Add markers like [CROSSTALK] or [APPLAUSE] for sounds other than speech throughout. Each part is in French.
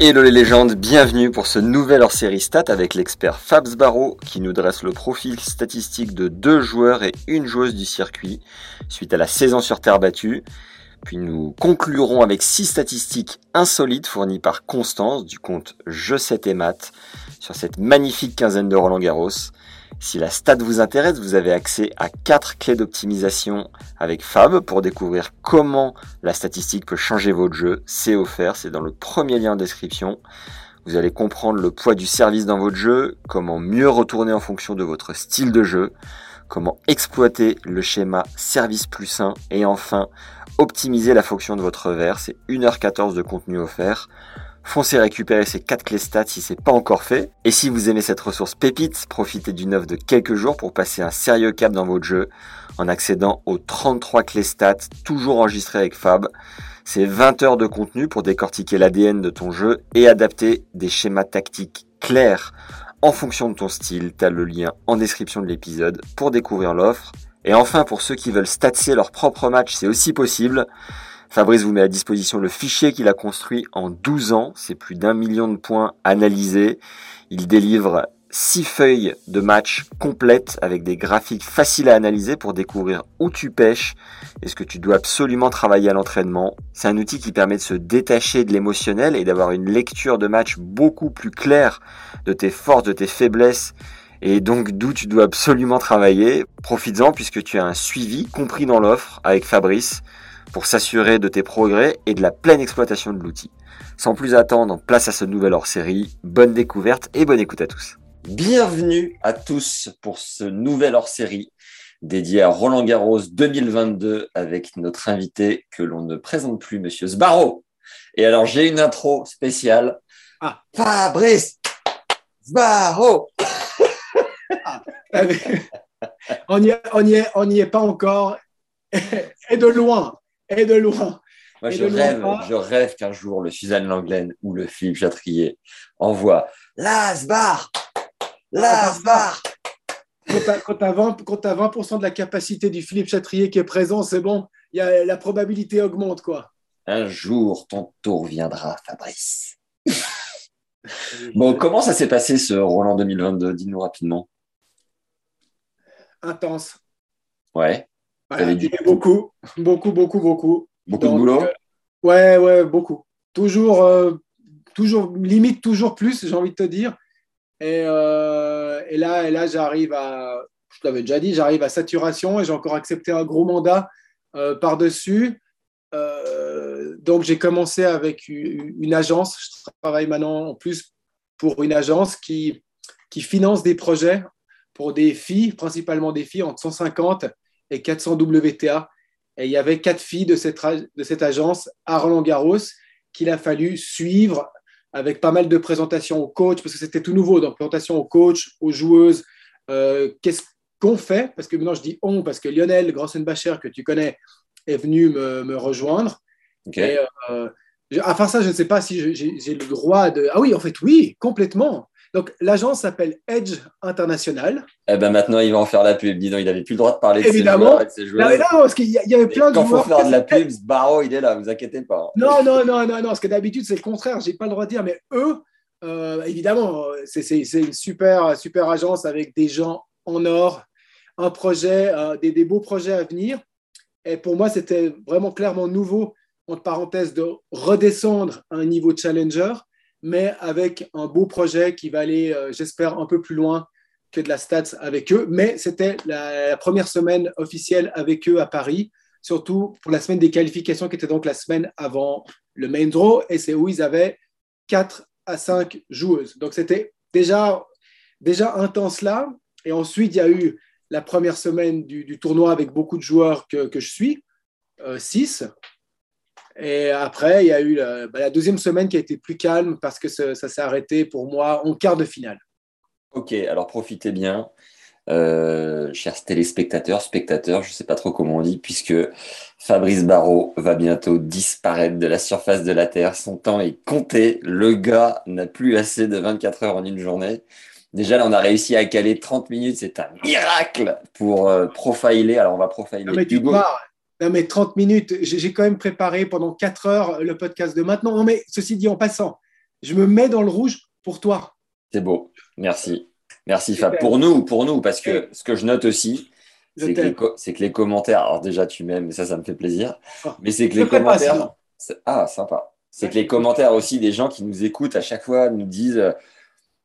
Hello les légendes, bienvenue pour ce nouvel hors-série stat avec l'expert Fabs Barreau qui nous dresse le profil statistique de deux joueurs et une joueuse du circuit suite à la saison sur terre battue. Puis nous conclurons avec six statistiques insolites fournies par Constance du compte Je sais tes maths sur cette magnifique quinzaine de Roland Garros. Si la stat vous intéresse, vous avez accès à quatre clés d'optimisation avec Fab pour découvrir comment la statistique peut changer votre jeu. C'est offert, c'est dans le premier lien en description. Vous allez comprendre le poids du service dans votre jeu, comment mieux retourner en fonction de votre style de jeu, comment exploiter le schéma service plus 1 et enfin optimiser la fonction de votre verre. C'est 1h14 de contenu offert. Foncez récupérer ces 4 clés stats si c'est pas encore fait. Et si vous aimez cette ressource pépite, profitez d'une offre de quelques jours pour passer un sérieux cap dans votre jeu en accédant aux 33 clés stats toujours enregistrées avec Fab. C'est 20 heures de contenu pour décortiquer l'ADN de ton jeu et adapter des schémas tactiques clairs en fonction de ton style. T'as le lien en description de l'épisode pour découvrir l'offre. Et enfin, pour ceux qui veulent statser leur propre match, c'est aussi possible. Fabrice vous met à disposition le fichier qu'il a construit en 12 ans. C'est plus d'un million de points analysés. Il délivre six feuilles de match complètes avec des graphiques faciles à analyser pour découvrir où tu pêches et ce que tu dois absolument travailler à l'entraînement. C'est un outil qui permet de se détacher de l'émotionnel et d'avoir une lecture de match beaucoup plus claire de tes forces, de tes faiblesses et donc d'où tu dois absolument travailler. Profites-en puisque tu as un suivi compris dans l'offre avec Fabrice pour s'assurer de tes progrès et de la pleine exploitation de l'outil. Sans plus attendre, place à ce nouvel hors-série. Bonne découverte et bonne écoute à tous. Bienvenue à tous pour ce nouvel hors-série dédié à Roland Garros 2022 avec notre invité que l'on ne présente plus, Monsieur Sbarro. Et alors j'ai une intro spéciale. Ah. Fabrice Sbarro [LAUGHS] on n'y est, on est, on est pas encore. et de loin. Et de loin. Moi, je rêve, je rêve qu'un jour le Suzanne Langlaine ou le Philippe Chatrier envoie Lasbar Lasbar Quand tu as, 20%, de la capacité du Philippe Chatrier qui est présent, c'est bon, y a, la probabilité augmente. quoi. Un jour, ton tour viendra, Fabrice. [LAUGHS] bon, comment ça s'est passé ce Roland 2022 Dis-nous rapidement intense. Ouais. Beaucoup, beaucoup, beaucoup, beaucoup. Beaucoup de boulot euh, Ouais, ouais, beaucoup. Toujours, euh, toujours, limite toujours plus, j'ai envie de te dire. Et, euh, et là, et là j'arrive à, je t'avais déjà dit, j'arrive à saturation et j'ai encore accepté un gros mandat par-dessus. donc, j'ai commencé avec une agence. Je travaille maintenant en plus pour une agence qui, qui finance des projets pour des filles, principalement des filles entre 150 et 400 WTA. Et il y avait quatre filles de cette, de cette agence à Roland Garros qu'il a fallu suivre avec pas mal de présentations aux coachs, parce que c'était tout nouveau, donc présentations aux coachs, aux joueuses. Euh, qu'est-ce qu'on fait? Parce que maintenant je dis on, parce que Lionel Grossenbacher, que tu connais, est venu me, me rejoindre. Okay. Euh, à part ça, je ne sais pas si j'ai le droit de. Ah oui, en fait, oui, complètement. Donc, l'agence s'appelle Edge International. Eh ben maintenant, il va en faire la pub. Dis donc, il n'avait plus le droit de parler de Évidemment. ses joueurs Non, non, parce qu'il y, avait plein de quand joueurs. Quand il faut faire de la pub, Barreau, il est là, vous inquiétez pas. Non, non, non, non, non, parce que d'habitude, c'est le contraire. Je n'ai pas le droit de dire, mais eux, euh, évidemment, c'est une super, super agence avec des gens en or, un projet, euh, des, des beaux projets à venir. Et pour moi, c'était vraiment clairement nouveau, entre parenthèses, de redescendre à un niveau challenger mais avec un beau projet qui va aller, euh, j'espère, un peu plus loin que de la stats avec eux. Mais c'était la, première semaine officielle avec eux à Paris, surtout pour la semaine des qualifications qui était donc la semaine avant le main draw, et c'est où ils avaient 4 à 5 joueuses. Donc c'était déjà, déjà intense là. Et ensuite, il y a eu la première semaine du, tournoi avec beaucoup de joueurs que, que je suis, 6. Et après, il y a eu la, bah, la, deuxième semaine qui a été plus calme parce que ça, ça s'est arrêté pour moi en quart de finale. Ok, alors profitez bien. Euh, chers téléspectateurs, spectateurs, je ne sais pas trop comment on dit, puisque Fabrice Barrault va bientôt disparaître de la surface de la Terre. Son temps est compté. Le gars n'a plus assez de 24 heures en une journée. Déjà, là, on a réussi à caler 30 minutes. C'est un miracle pour euh, profiler. Alors, on va profiler non, mais Hugo. Non, mais 30 minutes, j'ai quand même préparé pendant 4 heures le podcast de maintenant. Non, mais ceci dit, en passant, je me mets dans le rouge pour toi. C'est beau. Merci. Merci Fab. Pour nous, pour nous, parce que ce que je note aussi, c'est que, que, les commentaires. Alors déjà, tu m'aimes, ça, ça me fait plaisir. Ah. Mais c'est que les commentaires. Ah, sympa. C'est que les commentaires aussi des gens qui nous écoutent à chaque fois nous disent euh,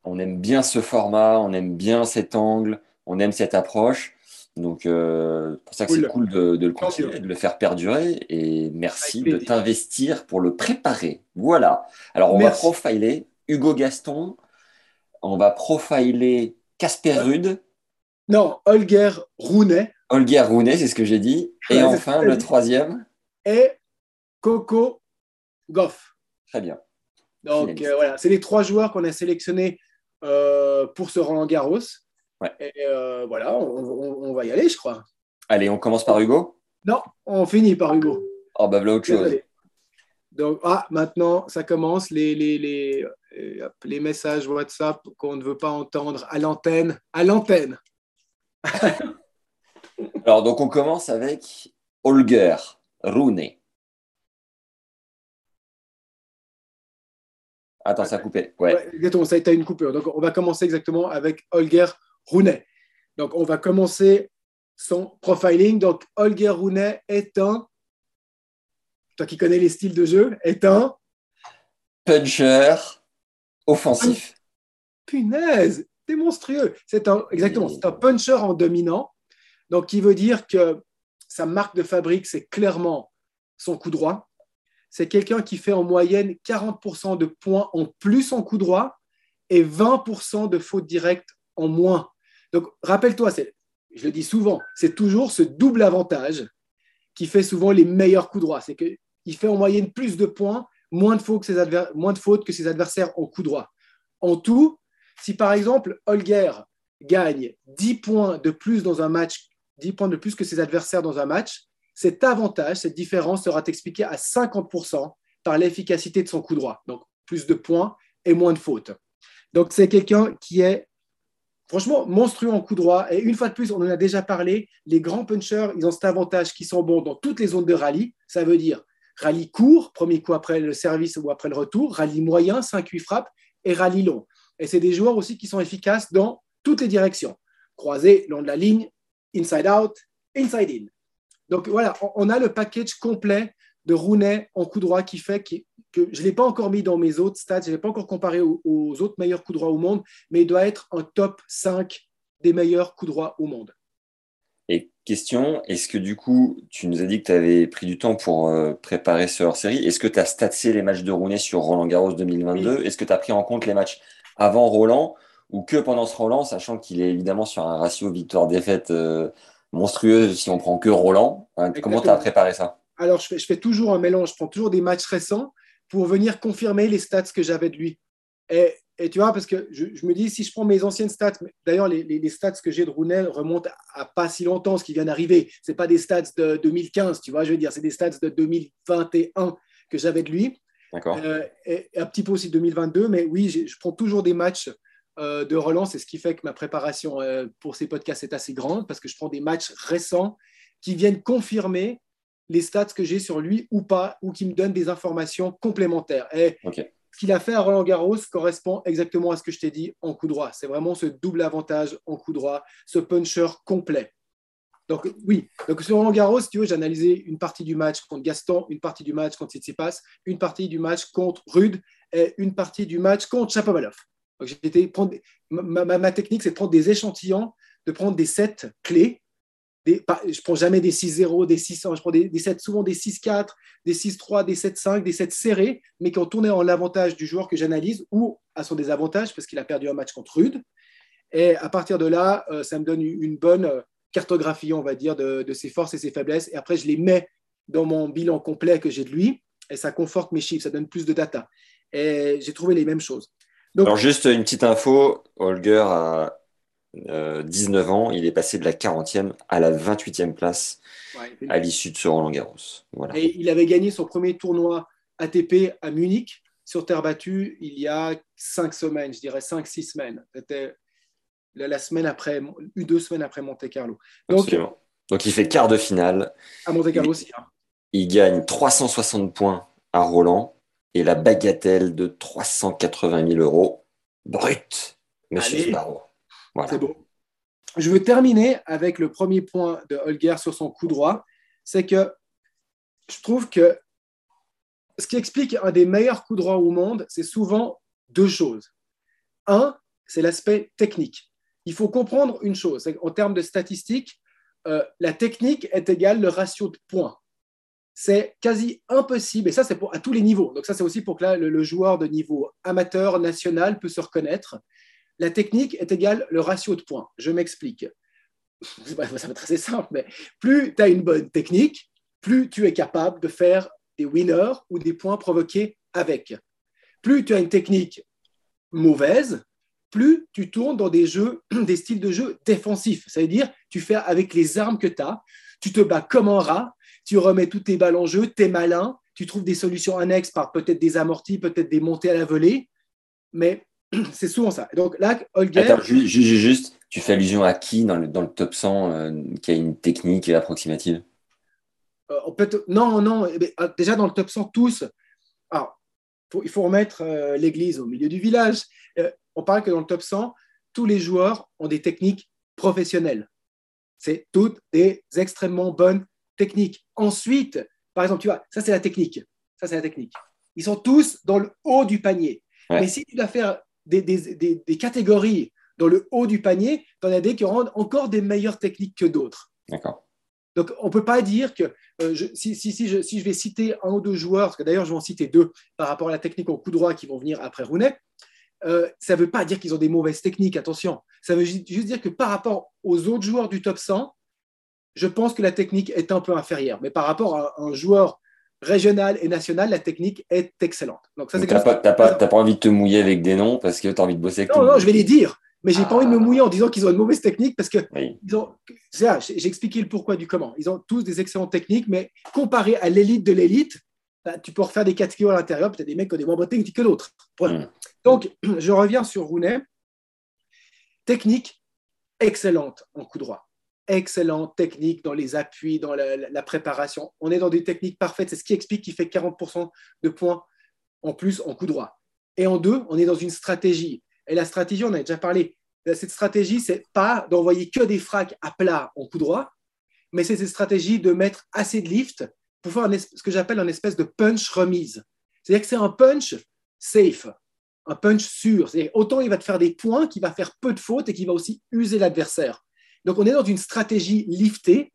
on aime bien ce format, on aime bien cet angle, on aime cette approche. Donc, euh, pour ça que c'est cool de, de, le continuer, de le faire perdurer. Et merci de t'investir pour le préparer. Voilà. Alors, on va profiler Hugo Gaston, on va profiler Casper Rude. Non, Holger Rounet. Holger Rounet, c'est ce que j'ai dit. Et enfin, le troisième. Et Coco Goff. Très bien. Donc euh, voilà, c'est les trois joueurs qu'on a sélectionnés euh, pour ce Roland Garros. Et euh, voilà, on, va y aller, je crois. Allez, on commence par Hugo? Non, on finit par Hugo. Oh, bah voilà autre chose. Donc, ah, maintenant, ça commence, les, les, les, les messages WhatsApp qu'on ne veut pas entendre à l'antenne. À l'antenne. [LAUGHS] Alors, donc, on commence avec Holger Rune. Attends, ça a coupé. Ouais. exactement, ça a été une coupure. Donc, on va commencer exactement avec Holger Rune. Donc, on va commencer son profiling. Donc, Holger Rune est un toi qui connais les styles de jeu, est un puncher offensif. Punaise, c'est monstrueux. C'est un, exactement, c'est un puncher en dominant. Donc, qui veut dire que sa marque de fabrique, c'est clairement son coup droit. C'est quelqu'un qui fait en moyenne 40% de points en plus en coup droit et 20% de fautes directes en moins. Donc, rappelle-toi, je le dis souvent, c'est toujours ce double avantage qui fait souvent les meilleurs coups droits. C'est que il fait en moyenne plus de points, moins de fautes que ses, moins adversaires en coup droit. En tout, si par exemple Holger gagne 10 points de plus dans un match, 10 points de plus que ses adversaires dans un match, cet avantage, cette différence sera expliquée à 50% par l'efficacité de son coup droit. Donc plus de points et moins de fautes. Donc c'est quelqu'un qui est franchement monstrueux en coup droit. Et une fois de plus, on en a déjà parlé, les grands punchers, ils ont cet avantage qui sont bons dans toutes les zones de rallye. Ça veut dire rallye court, premier coup après le service ou après le retour, rallye moyen, 5-8 frappes, et rallye long. Et c'est des joueurs aussi qui sont efficaces dans toutes les directions. Croisé, long de la ligne, inside out, inside in. Donc voilà, on a le package complet de Rounet en coup droit qui fait que je ne l'ai pas encore mis dans mes autres stats, je ne l'ai pas encore comparé aux, aux, autres meilleurs coups droits au monde, mais il doit être un top 5 des meilleurs coups droits au monde. Et question, est-ce que du coup, tu nous as dit que tu avais pris du temps pour euh, préparer ce hors-série? Est-ce que tu as statsé les matchs de Rounet sur Roland Garros 2022 Est-ce que tu as pris en compte les matchs avant Roland ou que pendant ce Roland, sachant qu'il est évidemment sur un ratio victoire-défaite euh, monstrueux si on prend que Roland hein, Comment tu as préparé ça? Alors, je fais, toujours un mélange. Je prends toujours des matchs récents pour venir confirmer les stats que j'avais de lui. Et et tu vois, parce que je, me dis, si je prends mes anciennes stats, d'ailleurs, les, stats que j'ai de Rounel remontent à, pas si longtemps, ce qui vient d'arriver. Ce pas des stats de 2015, tu vois, je veux dire, c'est des stats de 2021 que j'avais de lui. D'accord. Euh, et, un petit peu aussi 2022, mais oui, je prends toujours des matchs euh, de relance, c'est ce qui fait que ma préparation euh, pour ces podcasts est assez grande, parce que je prends des matchs récents qui viennent confirmer les stats que j'ai sur lui ou pas, ou qui me donnent des informations complémentaires. Et ce qu'il a fait à Roland Garros correspond exactement à ce que je t'ai dit en coup droit. C'est vraiment ce double avantage en coup droit, ce puncher complet. Donc oui, donc sur Roland Garros, tu veux, j'ai analysé une partie du match contre Gaston, une partie du match contre Tsitsipas, une partie du match contre Rude et une partie du match contre Chapovalov. Donc prendre, ma, ma technique, c'est de prendre des échantillons, de prendre des sets clés des, je prends jamais des 6-0, des 6-1, je prends des, des 7, souvent des 6-4, des 6-3, des 7-5, des 7 serrés, mais qui ont tourné en l'avantage du joueur que j'analyse ou à son désavantage parce qu'il a perdu un match contre Rude. Et à partir de là, euh, ça me donne une bonne euh, cartographie, on va dire, de, de, ses forces et ses faiblesses. Et après, je les mets dans mon bilan complet que j'ai de lui. et ça conforte mes chiffres, ça donne plus de data. Et j'ai trouvé les mêmes choses. Alors, juste une petite info Holger a 19 euh, ans, il est passé de la 40e à la 28e place à l'issue de ce Roland Garros. Voilà. Et il avait gagné son premier tournoi ATP à Munich sur terre battue il y a 5 semaines, je dirais 5-6 semaines. C'était la semaine après, deux semaines après Monte Carlo. Donc, Donc il fait quart de finale. À Monte Carlo aussi. Hein. Il gagne 360 points à Roland et la bagatelle de 380 000 euros brut, monsieur Sparrow. C'est beau. Je veux terminer avec le premier point de Holger sur son coup droit. C'est que je trouve que ce qui explique un des meilleurs coups droits au monde, c'est souvent deux choses. Un, c'est l'aspect technique. Il faut comprendre une chose, en termes de statistiques, euh, la technique est égale le ratio de points. C'est quasi impossible, et ça c'est à tous les niveaux. Donc ça c'est aussi pour que le, joueur de niveau amateur, national peut se reconnaître. La technique est égale le ratio de points. Je m'explique. Ça va être assez simple, mais plus tu as une bonne technique, plus tu es capable de faire des winners ou des points provoqués avec. Plus tu as une technique mauvaise, plus tu tournes dans des jeux, [CLEARS THROAT] des styles de jeu défensifs. Ça veut dire, tu fais avec les armes que tu as, tu te bats comme un rat, tu remets toutes tes balles en jeu, tu es malin, tu trouves des solutions annexes par peut-être des amortis, peut-être des montées à la volée, mais [CLEARS THROAT] c'est souvent ça. Donc là, Holger. Attends, juste, tu fais allusion à qui dans le, dans le top 100 euh, qui a une technique approximative? Euh, Non, non, eh ben, ah, déjà dans le top 100, tous. Alors, il faut remettre euh, l'église au milieu du village. on parle que dans le top 100, tous les joueurs ont des techniques professionnelles. C'est toutes des extrêmement bonnes techniques. Ensuite, par exemple, tu vois, ça c'est la technique. Ça c'est la technique. Ils sont tous dans le haut du panier. Mais si tu dois faire des, catégories dans le haut du panier, tu en as des qui rendent encore des meilleures techniques que d'autres. D'accord. Donc, on ne peut pas dire que euh, si, si, si, je, si, je, vais citer un ou deux joueurs, parce que d'ailleurs, je vais en citer deux par rapport à la technique au coup droit qui vont venir après Rounet, euh, ça ne veut pas dire qu'ils ont des mauvaises techniques, attention. Ça veut juste dire que par rapport aux autres joueurs du top 100, je pense que la technique est un peu inférieure. Mais par rapport à un joueur régional et national, la technique est excellente. Donc, ça, c'est pas, pas, pas, envie de te mouiller avec des noms parce que tu as envie de bosser avec Non, non, je vais les dire. Mais j'ai n'ai pas envie de me ah. mouiller en disant qu'ils ont une mauvaise technique parce que j'ai expliqué le pourquoi du comment. Ils ont tous des excellentes techniques, mais comparé à l'élite de l'élite, bah, tu peux refaire des catégories à l'intérieur, peut-être des mecs qui ont des moins bonnes techniques que d'autres. Hmm. Donc, [CLEARS THROAT] je reviens sur Rounet. Technique excellente en coup droit excellente technique dans les appuis, dans la, préparation. On est dans des techniques parfaites. C'est ce qui explique qu'il fait 40% de points en plus en coup droit. Et en deux, on est dans une stratégie. Et la stratégie, on a déjà parlé. Cette stratégie, c'est pas d'envoyer que des fracs à plat en coup droit, mais c'est cette stratégie de mettre assez de lift pour faire ce que j'appelle un espèce de punch remise. C'est-à-dire que c'est un punch safe, un punch sûr. Autant il va te faire des points qu'il va faire peu de fautes et qu'il va aussi user l'adversaire. Donc, on est dans une stratégie liftée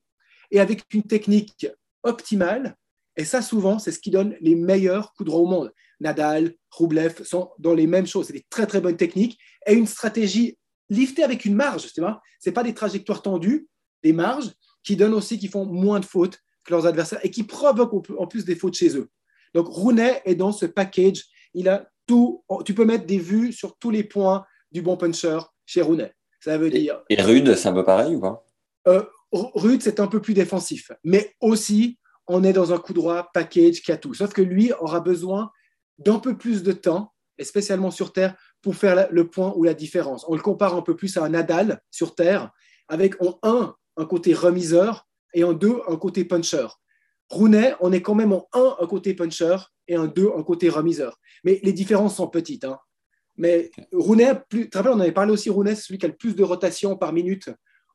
et avec une technique optimale. Et ça, souvent, c'est ce qui donne les meilleurs coups droits au monde. Nadal, Rublev sont dans les mêmes choses. C'est des très, très bonnes techniques et une stratégie liftée avec une marge. Ce n'est pas des trajectoires tendues, des marges qui donnent aussi, qui font moins de fautes que leurs adversaires et qui provoquent en plus des fautes chez eux. Donc, Rounet est dans ce package. Il a tout. Tu peux mettre des vues sur tous les points du bon puncher chez Rounet. Ça veut dire. Et, Rude, c'est un peu pareil ou pas? Euh, Rude, c'est un peu plus défensif. Mais aussi, on est dans un coup droit package qui a tout. Sauf que lui aura besoin d'un peu plus de temps, et spécialement sur Terre, pour faire le point ou la différence. On le compare un peu plus à un Nadal sur Terre, avec en un, un côté remiseur, et en deux, un côté puncher. Rounet, on est quand même en un, un côté puncher, et en deux, un côté remiseur. Mais les différences sont petites. Hein. Mais Rounet, plus, tu te rappelles, on avait parlé aussi, Rounet, c'est celui qui a le plus de rotation par minute.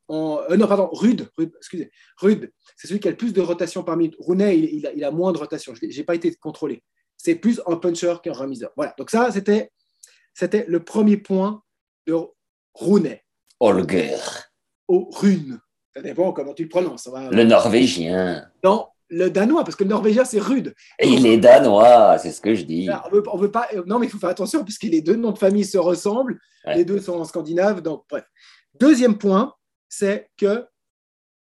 En, euh, non, pardon, Rude, Rude, excusez, Rude, c'est celui qui a le plus de rotation par minute. Rounet, il, a, moins de rotation. Je n'ai pas été contrôlé. C'est plus un puncher qu'un remiseur. Voilà, donc ça, c'était, c'était le premier point de Rounet. Holger. Au Rune. Ça dépend comment tu le prononces. Le norvégien. Non, le danois, parce que le norvégien, c'est rude. Et il est danois, c'est ce que je dis. On veut, pas, non, mais il faut faire attention, puisque les deux noms de famille se ressemblent, les deux sont en scandinave, donc bref. Deuxième point, c'est que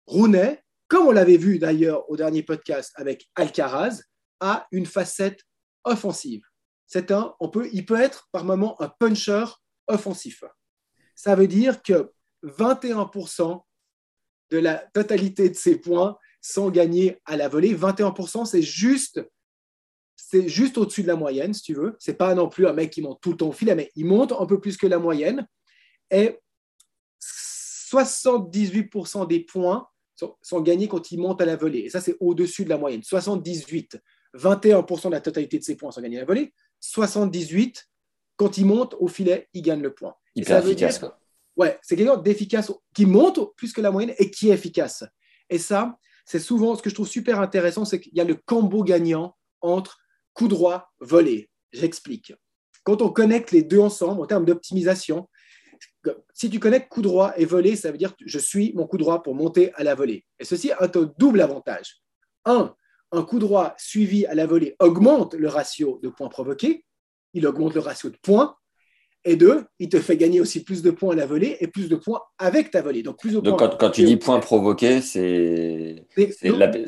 Rounet, comme on l'avait vu d'ailleurs au dernier podcast avec Alcaraz, a une facette offensive. C'est un, on peut, il peut être par moment un puncher offensif. Ça veut dire que 21% de la totalité de ses points sont gagnés à la volée. 21%, c'est juste, c'est juste au-dessus de la moyenne, si tu veux. C'est pas non plus un mec qui monte tout le temps au filet, mais il monte un peu plus que la moyenne. Et 78% des points sont, gagnés quand il monte à la volée. Et ça, c'est au-dessus de la moyenne. 78. 21% de la totalité de ses points sont gagnés à la volée. 78%, quand il monte au filet, il gagne le point. Hyper efficace. quoi. Ouais, c'est quelqu'un d'efficace qui monte plus que la moyenne et qui est efficace. Et ça, c'est souvent ce que je trouve super intéressant, c'est qu'il y a le combo gagnant entre coup droit, volée. J'explique. Quand on connecte les deux ensemble en termes d'optimisation, si tu connectes coup droit et volée, ça veut dire que je suis mon coup droit pour monter à la volée. Et ceci a un double avantage. Un, un coup droit suivi à la volée augmente le ratio de points provoqués, il augmente le ratio de points, et deux, il te fait gagner aussi plus de points à la volée et plus de points avec ta volée. Donc, plus de Donc quand, tu dis points provoqués, c'est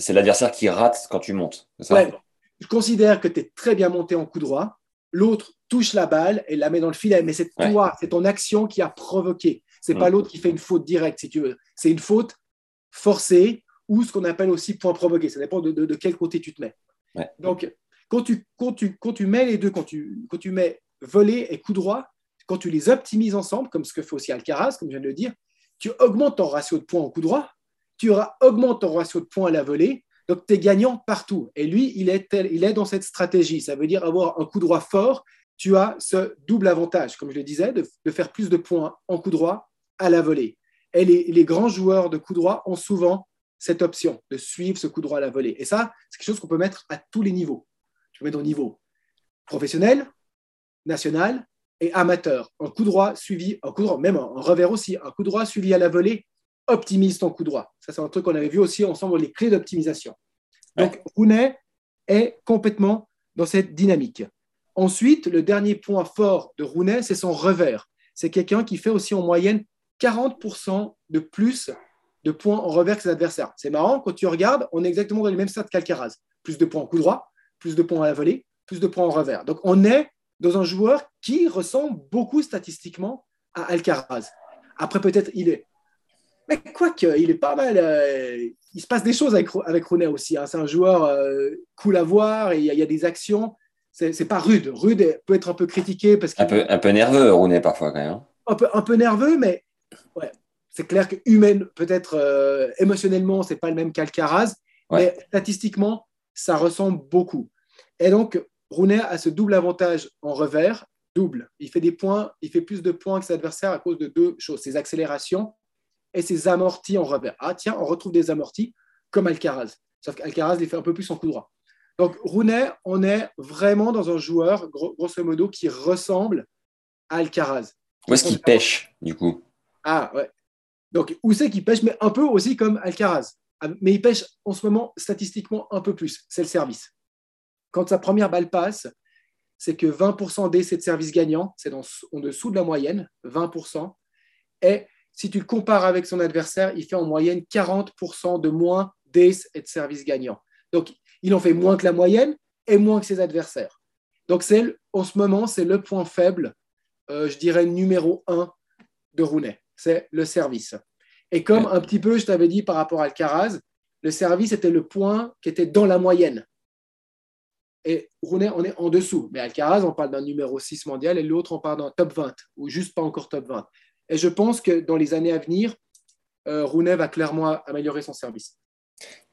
l'adversaire qui rate quand tu montes. je considère que tu es très bien monté en coup droit. L'autre touche la balle et la met dans le filet, mais c'est toi, c'est ton action qui a provoqué. C'est n'est pas mm. l'autre qui fait une faute directe, si tu veux. C'est une faute forcée ou ce qu'on appelle aussi point provoqué. Ça dépend de, quel côté tu te mets. Donc, quand tu, quand, tu, quand tu mets les deux, quand tu, quand tu mets volée et coup droit, quand tu les optimises ensemble, comme ce que fait aussi Alcaraz, comme je viens de le dire, tu augmentes ton ratio de points en coup droit, tu augmentes ton ratio de points à la volée, donc tu es gagnant partout. Et lui, il est, il est dans cette stratégie. Ça veut dire avoir un coup droit fort, tu as ce double avantage, comme je le disais, de, faire plus de points en coup droit à la volée. Et les, grands joueurs de coup droit ont souvent cette option de suivre ce coup droit à la volée. Et ça, c'est quelque chose qu'on peut mettre à tous les niveaux. Tu peux mettre au niveau professionnel, national, et amateur. Un coup droit suivi, un coup droit, même un revers aussi, un coup droit suivi à la volée, optimise ton coup droit. Ça, c'est un truc qu'on avait vu aussi ensemble, les clés d'optimisation. Donc, Rounet est complètement dans cette dynamique. Ensuite, le dernier point fort de Rounet, c'est son revers. C'est quelqu'un qui fait aussi en moyenne 40% de plus de points en revers que ses adversaires. C'est marrant, quand tu regardes, on est exactement dans les mêmes stats qu'Alcaraz. Plus de points en coup droit, plus de points à la volée, plus de points en revers. Donc, on est dans un joueur qui ressemble beaucoup statistiquement à Alcaraz. Après, peut-être il est. Mais quoique, il est pas mal. Euh, il se passe des choses avec, avec aussi. Hein. C'est un joueur euh, cool à voir et il y, a des actions. C'est pas rude. Rude peut être un peu critiqué parce un peu, un peu nerveux, Rooney, parfois, quand même. Hein. Un peu, un peu nerveux, mais ouais, c'est clair que humaine, peut-être euh, émotionnellement, c'est pas le même qu'Alcaraz, mais statistiquement, ça ressemble beaucoup. Et donc, Rounet a ce double avantage en revers, double. Il fait des points, il fait plus de points que ses adversaires à cause de deux choses, ses accélérations et ses amortis en revers. Ah tiens, on retrouve des amortis comme Alcaraz. Sauf qu'Alcaraz les fait un peu plus en coup droit. Donc Rounet, on est vraiment dans un joueur, grosso modo, qui ressemble à Alcaraz. Où est-ce qu'il pêche, du coup? Ah ouais. Donc où c'est qu'il pêche, mais un peu aussi comme Alcaraz. Ah, mais il pêche en ce moment statistiquement un peu plus. C'est le service. Quand sa première balle passe, c'est que 20% d'essais de service gagnant, c'est en dessous de la moyenne, 20%. Et si tu le compares avec son adversaire, il fait en moyenne 40% de moins d'essais et de service gagnant. Donc, il en fait moins que la moyenne et moins que ses adversaires. Donc, en ce moment, c'est le point faible, euh, je dirais, numéro un de Rounet. C'est le service. Et comme un petit peu, je t'avais dit par rapport à Alcaraz, le service était le point qui était dans la moyenne. Et Rounet, on est en dessous. Mais Alcaraz, on parle d'un numéro 6 mondial et l'autre, on parle d'un top 20 ou juste pas encore top 20. Et je pense que dans les années à venir, euh, va clairement améliorer son service.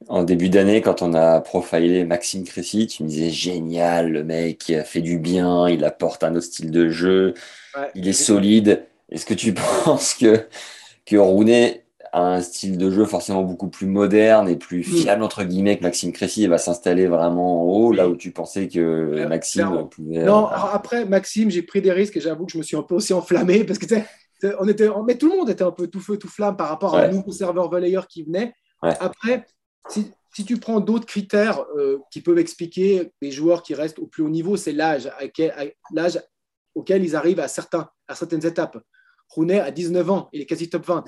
En début d'année, quand on a profilé Maxime Cressy, tu me disais génial, le mec a fait du bien, il apporte un autre style de jeu, il est solide. Est-ce que tu [LAUGHS] penses que, que Rounet un style de jeu forcément beaucoup plus moderne et plus mm. fiable, entre guillemets, que Maxime Cressy va s'installer vraiment en haut, là où tu pensais que Maxime pouvait. Non, euh, après, Maxime, j'ai pris des risques et j'avoue que je me suis un peu aussi enflammé parce que on était, mais tout le monde était un peu tout feu, tout flamme par rapport à un nouveau serveur volleyeur qui venait. Après, si, si, tu prends d'autres critères euh, qui peuvent expliquer les joueurs qui restent au plus haut niveau, c'est l'âge, l'âge auquel ils arrivent à, certains, à certaines étapes. Rounet a 19 ans, il est quasi top 20.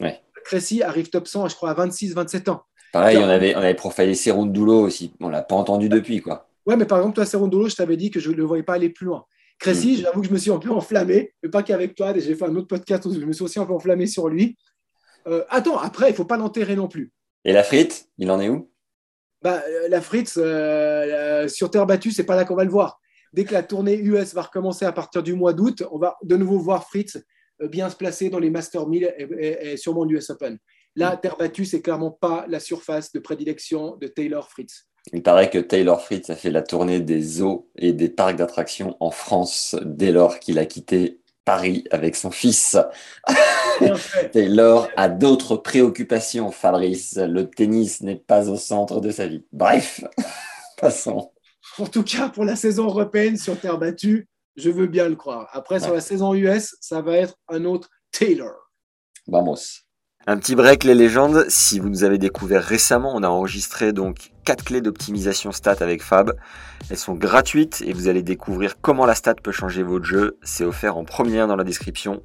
Ouais. Cressy arrive top 100, je crois, à 26, 27 ans. Pareil, on avait, on avait profilé Doulo aussi. On l'a pas entendu depuis, quoi. Ouais, mais par exemple, toi, Serondolo, je t'avais dit que je ne le voyais pas aller plus loin. Cressy, mm. j'avoue que je me suis un peu enflammé, mais pas qu'avec toi. J'ai fait un autre podcast où je me suis aussi un peu enflammé sur lui. Euh, attends, après, il ne faut pas l'enterrer non plus. Et la frite, il en est où? Bah, euh, La frite, euh, sur terre battue, c'est pas là qu'on va le voir. Dès que la tournée US va recommencer à partir du mois d'août, on va de nouveau voir Fritz bien se placer dans les Master 1000 et, sûrement l'US Open. Là, terre battue, c'est clairement pas la surface de prédilection de Taylor Fritz. Il paraît que Taylor Fritz a fait la tournée des zoos et des parcs d'attractions en France dès lors qu'il a quitté Paris avec son fils. [LAUGHS] Taylor a d'autres préoccupations, Fabrice. Le tennis n'est pas au centre de sa vie. Bref, [LAUGHS] passons. En tout cas, pour la saison européenne sur terre battue, je veux bien le croire. Après, sur la saison US, ça va être un autre Taylor. Vamos. Un petit break les légendes. Si vous nous avez découvert récemment, on a enregistré donc quatre clés d'optimisation stat avec Fab. Elles sont gratuites et vous allez découvrir comment la stat peut changer votre jeu. C'est offert en première dans la description.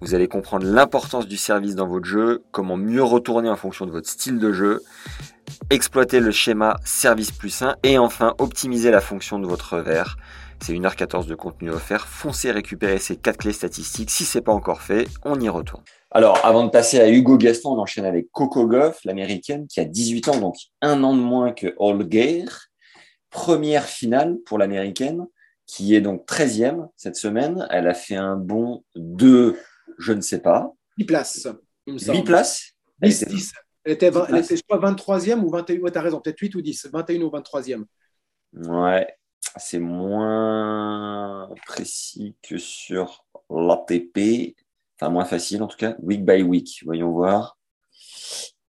Vous allez comprendre l'importance du service dans votre jeu, comment mieux retourner en fonction de votre style de jeu, exploiter le schéma service plus 1 et enfin optimiser la fonction de votre verre. C'est 1h14 de contenu offert. Foncez récupérer ces quatre clés statistiques. Si c'est pas encore fait, on y retourne. Alors, avant de passer à Hugo Gaston, on enchaîne avec Coco Goff, l'américaine, qui a 18 ans, donc un an de moins que Holger. Première finale pour l'américaine, qui est donc 13e cette semaine. Elle a fait un bon de, je ne sais pas. 10 places. 8 places 10, 10. Elle était, elle était, je crois, 23e ou 21. Ouais, tu as raison, peut-être 8 ou 10. 21 ou 23e. Ouais, c'est moins précis que sur l'ATP moins facile en tout cas, week by week. Voyons voir.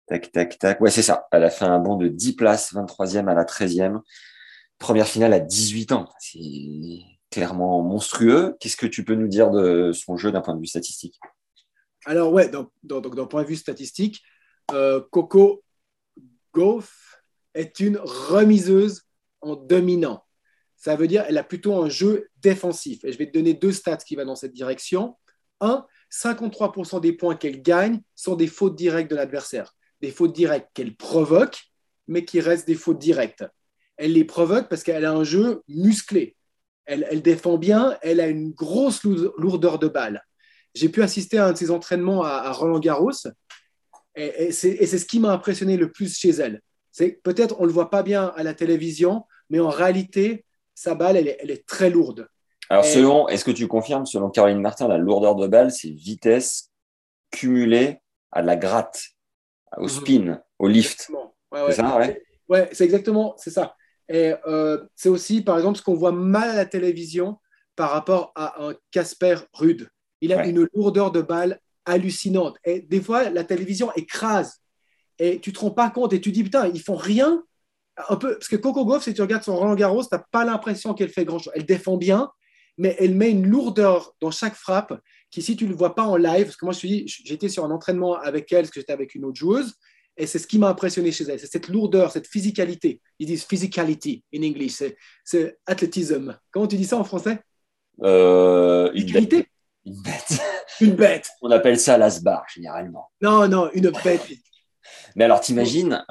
Tac, tac, tac. Ouais, c'est ça. Elle a fait un bond de 10 places, 23e à la 13e. Première finale à 18 ans. C'est clairement monstrueux. Qu'est-ce que tu peux nous dire de son jeu d'un point de vue statistique? Alors, ouais, donc d'un point de vue statistique, euh, Coco Gauff est une remiseuse en dominant. Ça veut dire qu'elle a plutôt un jeu défensif. Et je vais te donner deux stats qui vont dans cette direction. Un, 53% des points qu'elle gagne sont des fautes directes de l'adversaire. Des fautes directes qu'elle provoque, mais qui restent des fautes directes. Elle les provoque parce qu'elle a un jeu musclé. Elle, défend bien, elle a une grosse lourdeur de balle. J'ai pu assister à un de ses entraînements à, Roland Garros, et, c'est ce qui m'a impressionné le plus chez elle. C'est peut-être on ne le voit pas bien à la télévision, mais en réalité, sa balle, elle est très lourde. Alors, selon, est-ce que tu confirmes, selon Caroline Martin, la lourdeur de balle, c'est vitesse cumulée à la gratte, au mhm. spin, au lift. c'est ça, ouais. Ouais, c'est exactement, c'est ça. Et euh, c'est aussi, par exemple, ce qu'on voit mal à la télévision par rapport à un Casper Rude. Il a une lourdeur de balle hallucinante. Et des fois, la télévision écrase. Et tu te rends pas compte et tu dis, putain, ils font rien. Un peu, parce que Coco Goff, si tu regardes son Roland Garros, tu n'as pas l'impression qu'elle fait grand-chose. Elle défend bien, mais elle met une lourdeur dans chaque frappe qui, si tu ne le vois pas en live, parce que moi, j'étais sur un entraînement avec elle, parce que j'étais avec une autre joueuse, et c'est ce qui m'a impressionné chez elle, c'est cette lourdeur, cette physicalité. Ils disent physicality in English, c'est athlétisme. Comment tu dis ça en français? Euh, Une bête. Une bête. [LAUGHS] une bête. On appelle ça l'asbar, généralement. Non, non, une bête. Mais alors, t'imagines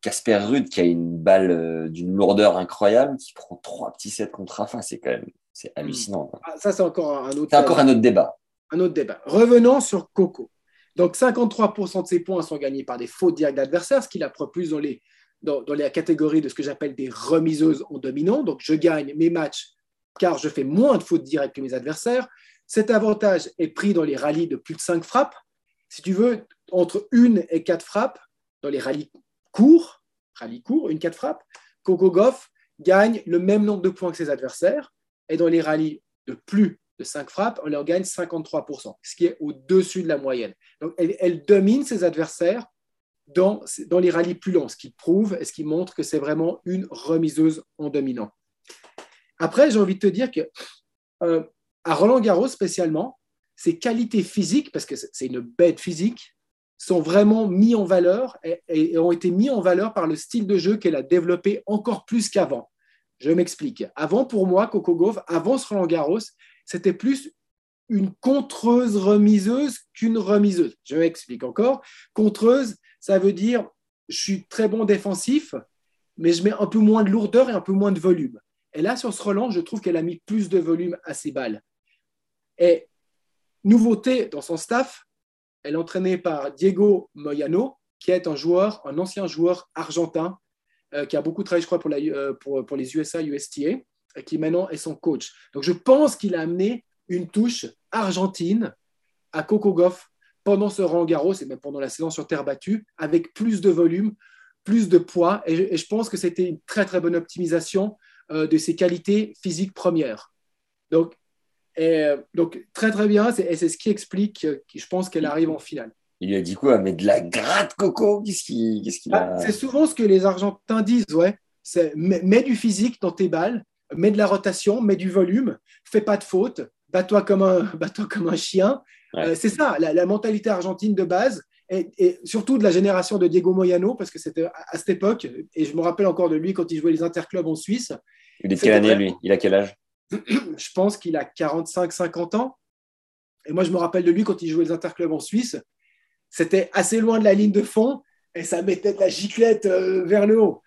Casper Rude qui a une balle euh, d'une lourdeur incroyable, qui prend trois petits sets contre Rafa, c'est quand même c'est hmm. hallucinant. Ah, ça, c'est encore un autre, encore un autre débat. Un autre débat. Revenons sur Coco. Donc, 53% de ses points sont gagnés par des fautes directes d'adversaires, ce qui la plus dans les, dans, dans les catégories de ce que j'appelle des remiseuses en dominant. Donc, je gagne mes matchs car je fais moins de fautes directes que mes adversaires. Cet avantage est pris dans les rallyes de plus de 5 frappes. Si tu veux, entre une et quatre frappes, dans les rallyes courts, rallye court, une quatre frappes, Coco Goff gagne le même nombre de points que ses adversaires et dans les rallyes de plus de 5 frappes, on leur gagne 53%, ce qui est au-dessus de la moyenne. Donc, elle, domine ses adversaires dans, dans, les rallyes plus longs, ce qui prouve et ce qui montre que c'est vraiment une remiseuse en dominant. Après, j'ai envie de te dire que euh, à Roland Garros spécialement, ses qualités physiques, parce que c'est une bête physique, sont vraiment mis en valeur et, ont été mis en valeur par le style de jeu qu'elle a développé encore plus qu'avant. Je m'explique. Avant, pour moi, Coco Gauff, avant ce Roland Garros, c'était plus une contreuse remiseuse qu'une remiseuse. Je m'explique encore. Contreuse, ça veut dire je suis très bon défensif, mais je mets un peu moins de lourdeur et un peu moins de volume. Et là, sur ce relance, je trouve qu'elle a mis plus de volume à ses balles. Et nouveauté dans son staff, elle est entraînée par Diego Moyano, qui est un joueur, un ancien joueur argentin, euh, qui a beaucoup travaillé, je crois, pour, euh, les USA, USTA, et qui maintenant est son coach. Donc je pense qu'il a amené une touche argentine à Coco Goff pendant ce rang Garros et même pendant la saison sur terre battue, avec plus de volume, plus de poids. Et je, pense que c'était une très très bonne optimisation euh, de ses qualités physiques premières. Donc, donc très très bien, et c'est ce qui explique, je pense qu'elle arrive en finale. Il lui a dit quoi? Mais de la gratte coco? Qu'est-ce qu'il bah, C'est souvent ce que les Argentins disent, ouais. C'est mets, du physique dans tes balles, mets de la rotation, mets du volume, fais pas de faute, bats-toi comme un, [LAUGHS] comme un chien. Euh, c'est ça, la, mentalité argentine de base, et, surtout de la génération de Diego Moyano, parce que c'était à, cette époque, et je me rappelle encore de lui quand il jouait les interclubs en Suisse. Il est quelle année, lui? Il a quel âge? Je pense qu'il a 45-50 ans. Et moi, je me rappelle de lui quand il jouait les interclubs en Suisse c'était assez loin de la ligne de fond et ça mettait de la giclette euh, vers le haut.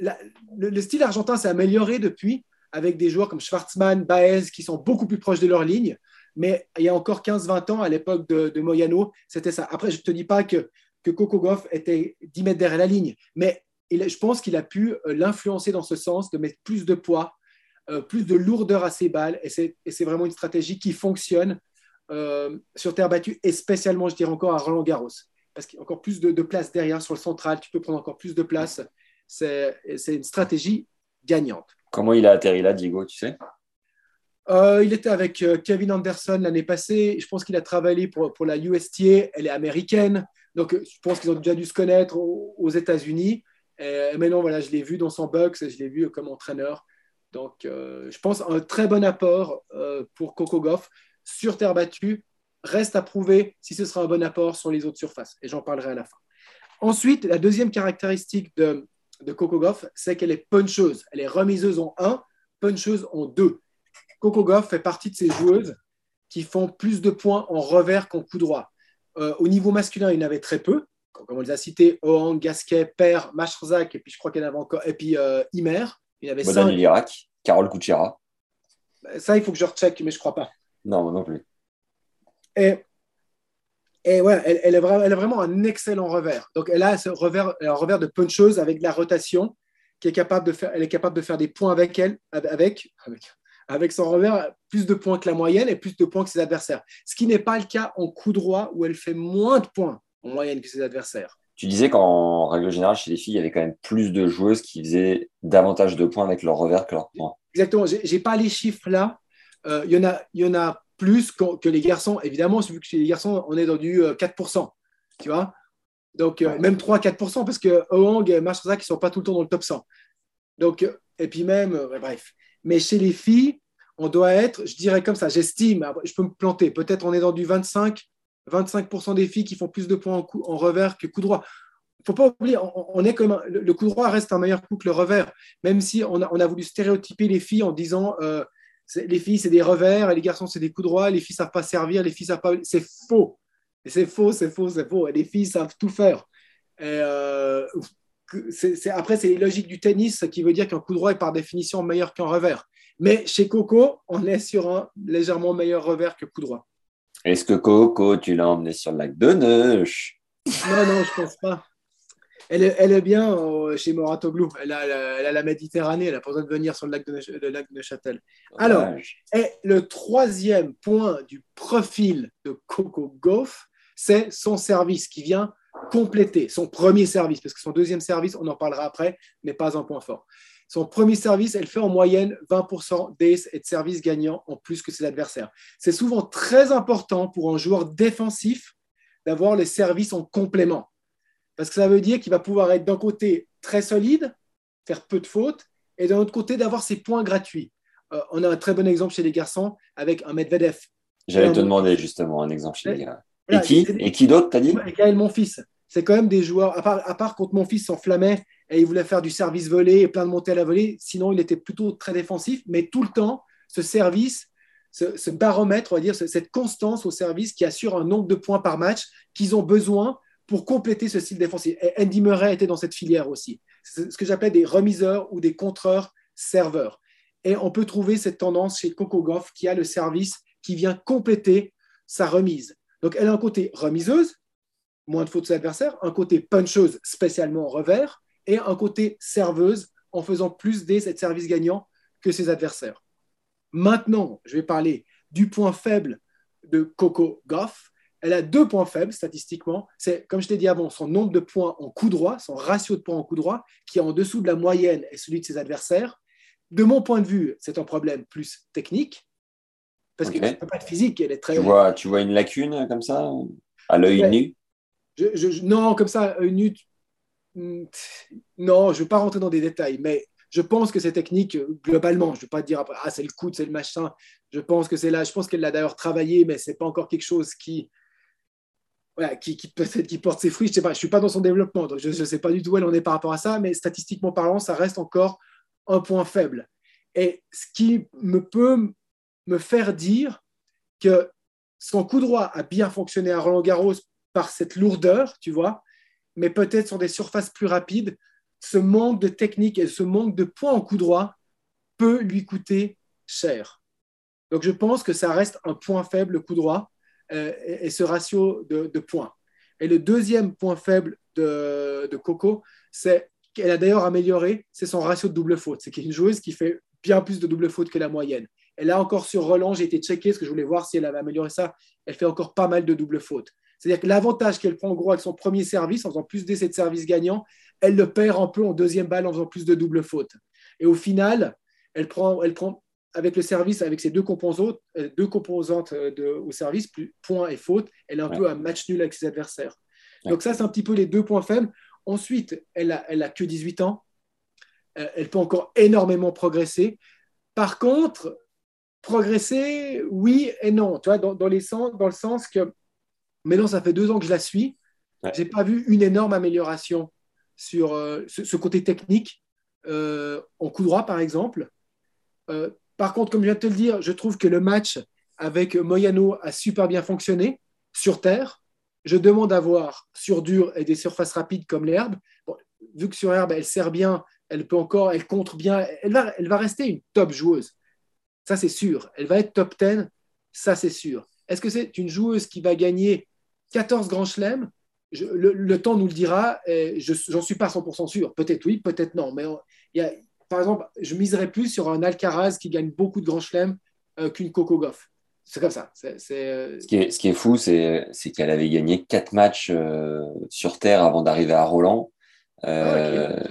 le, style argentin s'est amélioré depuis avec des joueurs comme Schwartzmann, Baez qui sont beaucoup plus proches de leur ligne. Mais il y a encore 15-20 ans, à l'époque de, Moyano, c'était ça. Après, je ne te dis pas que, que Coco Goff était 10 mètres derrière la ligne, mais je pense qu'il a pu euh, l'influencer dans ce sens, de mettre plus de poids, euh, plus de lourdeur à ses balles. Et c'est vraiment une stratégie qui fonctionne euh, sur terre battue et spécialement, je dirais encore, à Roland Garros. Parce qu'il y a encore plus de, place derrière sur le central, tu peux prendre encore plus de place. C'est une stratégie gagnante. Comment il a atterri là, Diego, tu sais? Euh, il était avec Kevin Anderson l'année passée. Je pense qu'il a travaillé pour, pour, la USTA. Elle est américaine. Donc, je pense qu'ils ont déjà dû se connaître aux, États-Unis. Et maintenant, voilà, je l'ai vu dans son box je l'ai vu comme entraîneur. Donc, je pense un très bon apport pour Coco Goff sur terre battue. Reste à prouver si ce sera un bon apport sur les autres surfaces. Et j'en parlerai à la fin. Ensuite, la deuxième caractéristique de, Coco Goff, c'est qu'elle est puncheuse. Elle est remiseuse en 1, puncheuse en 2. Coco Goff fait partie de ces joueuses qui font plus de points en revers qu'en coup droit. Euh, au niveau masculin, il y en avait très peu. Comme on les a cités, Oang, Gasquet, Per, Macherzak, et puis je crois qu'il y en avait encore, et puis euh, Imer. Il y avait Bodan Lirac, Carole Kuchera. Ça, il faut que je recheck, mais je ne crois pas. Non, non plus. Et, et ouais, elle, elle, est vraiment, elle, est vraiment un excellent revers. Donc, elle a ce revers, un revers de puncheuse avec de la rotation, qui est capable de faire, elle est capable de faire des points avec elle, avec, avec, avec son revers, plus de points que la moyenne et plus de points que ses adversaires. Ce qui n'est pas le cas en coup droit, où elle fait moins de points en moyenne que ses adversaires. Tu disais qu'en règle générale, chez les filles, il y avait quand même plus de joueuses qui faisaient davantage de points avec leur revers que leur points. Exactement. Je n'ai pas les chiffres là, euh, il, y en a, y en a plus que, les garçons. Évidemment, vu que chez les garçons, on est dans du 4%. Euh, tu vois Donc, euh, même 3-4%, parce que Oang et ça qui ne sont pas tout le temps dans le top 100. Donc, et puis même, bref. Mais chez les filles, on doit être, je dirais comme ça, j'estime, je peux me planter, peut-être on est dans du 25, 25% des filles qui font plus de points en, revers que coup droit. Il ne faut pas oublier, on, est le, coup droit reste un meilleur coup que le revers, même si on a, voulu stéréotyper les filles en disant les filles, c'est des revers, et les garçons, c'est des coups droits, les filles savent pas servir, les filles savent pas. C'est faux. C'est faux, c'est faux, c'est faux. Les filles savent tout faire. Euh, après, c'est les logiques du tennis qui veut dire qu'un coup droit est par définition meilleur qu'un revers. Mais chez Coco, on est sur un légèrement meilleur revers que coup droit. Est-ce que Coco, tu l'as emmené sur le lac de Neuch? Non, non, je pense pas. Elle est, bien euh, chez Moratoglou. Elle a, elle a, la Méditerranée. Elle n'a pas besoin de venir sur le lac de, le lac de Châtel. Alors, et le troisième point du profil de Coco Gauff, c'est son service qui vient compléter son premier service, parce que son deuxième service, on en parlera après, n'est pas un point fort. Son premier service, elle fait en moyenne 20% d'ace et de service gagnant en plus que ses adversaires. C'est souvent très important pour un joueur défensif d'avoir les services en complément. Parce que ça veut dire qu'il va pouvoir être d'un côté très solide, faire peu de fautes, et d'un autre côté d'avoir ses points gratuits. Euh, on a un très bon exemple chez les garçons avec un Medvedev. J'allais te demander justement un exemple chez les gars. et qui Et qui d'autre, t'as dit? Gaël Monfils. C'est quand même des joueurs, à part, à quand Monfils s'enflammait et il voulait faire du service volé et plein de montées à la volée, sinon il était plutôt très défensif, mais tout le temps, ce service, ce baromètre, on va dire, cette constance au service qui assure un nombre de points par match qu'ils ont besoin pour compléter ce style défensif. Et Andy Murray était dans cette filière aussi. ce que j'appelle des remiseurs ou des contreurs serveurs. Et on peut trouver cette tendance chez CocoGoff qui a le service qui vient compléter sa remise. Donc, elle a un côté remiseuse, moins de fautes de adversaires, un côté puncheuse spécialement revers, et un côté serveuse en faisant plus des services gagnants que ses adversaires. Maintenant, je vais parler du point faible de Coco Goff. Elle a deux points faibles statistiquement. C'est, comme je t'ai dit avant, son nombre de points en coup droit, son ratio de points en coup droit, qui est en dessous de la moyenne et celui de ses adversaires. De mon point de vue, c'est un problème plus technique, parce qu'elle ne peut pas être physique, elle est très. Tu vois, tu vois une lacune comme ça, à l'œil nu? Non, comme ça, œil nu. Hmm, non, je ne veux pas rentrer dans des détails, mais je pense que c'est technique globalement. Je ne veux pas dire ah c'est le coude, c'est le machin. Je pense que c'est là. Je pense qu'elle l'a d'ailleurs travaillé, mais c'est pas encore quelque chose qui qui, qui peut-être qui porte ses fruits. Je. Je suis pas dans son développement, donc je ne sais pas du tout où elle en est par rapport à ça. Mais statistiquement parlant, ça reste encore un point faible. Et ce qui me peut me faire dire que son coup droit a bien fonctionné à Roland Garros par cette lourdeur, tu vois, mais peut-être sur des surfaces plus rapides, ce manque de technique et ce manque de points en coup droit peut lui coûter cher. Donc je pense que ça reste un point faible, le coup droit, euh, et, ce ratio de, points. Et le deuxième point faible de, Coco, c'est qu'elle a d'ailleurs amélioré, c'est son ratio de double faute. C'est une joueuse qui fait bien plus de double faute que la moyenne. Et là encore sur Roland, j'ai été checké parce que je voulais voir si elle avait amélioré ça. Elle fait encore pas mal de double faute. C'est-à-dire que l'avantage qu'elle prend en gros avec son premier service, en faisant plus d'essais de service gagnant, elle le perd un peu en deuxième balle en faisant plus de double faute. Et au final, elle prend, elle prend avec le service, avec ses deux composantes, euh, deux composantes euh, de, au service, plus points et faute, elle est un peu un match nul avec ses adversaires. Donc ça, c'est un petit peu les deux points faibles. Ensuite, elle a, elle a que 18 ans. Euh, elle peut encore énormément progresser. Par contre, progresser, oui et non. Tu vois, dans, dans, les sens, dans le sens que maintenant, ça fait deux ans que je la suis. Je n'ai pas vu une énorme amélioration sur euh, ce, côté technique euh, en coup droit, par exemple. Euh, par contre, comme je viens de te le dire, je trouve que le match avec Moyano a super bien fonctionné sur terre. Je demande à voir sur dur et des surfaces rapides comme l'herbe. vu que sur herbe, elle sert bien, elle peut encore, elle contre bien, elle va, elle va rester une top joueuse. Ça, c'est sûr. Elle va être top 10, ça, c'est sûr. Est-ce que c'est une joueuse qui va gagner 14 grands chelems le, temps nous le dira, j'en suis pas 100% sûr. Peut-être oui, peut-être non. Mais il y a, par exemple, je miserais plus sur un Alcaraz qui gagne beaucoup de grands chelems euh, qu'une Coco Goff. C'est comme ça. Euh, ce, qui est, ce, qui est, fou, c'est qu'elle avait gagné quatre matchs euh, sur Terre avant d'arriver à Roland. Ah,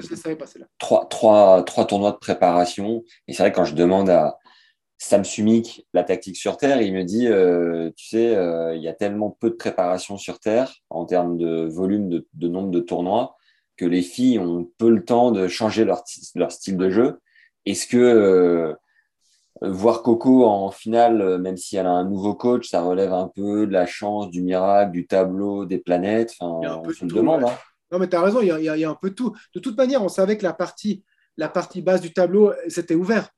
trois, trois, trois tournois de préparation. Et c'est vrai, quand je demande à, Sam Sumik, la tactique sur Terre, il me dit, euh, tu sais, euh, il y a tellement peu de préparation sur Terre en termes de volume, de, nombre de tournois, que les filles ont peu le temps de changer leur, leur style de jeu. Est-ce que euh, voir Coco en finale, même si elle a un nouveau coach, ça relève un peu de la chance, du miracle, du tableau, des planètes? Enfin, On se le demande. Hein. Non, mais tu as raison, il y, a, il y, a un peu de tout. De toute manière, on savait que la partie, la partie basse du tableau, c'était ouvert.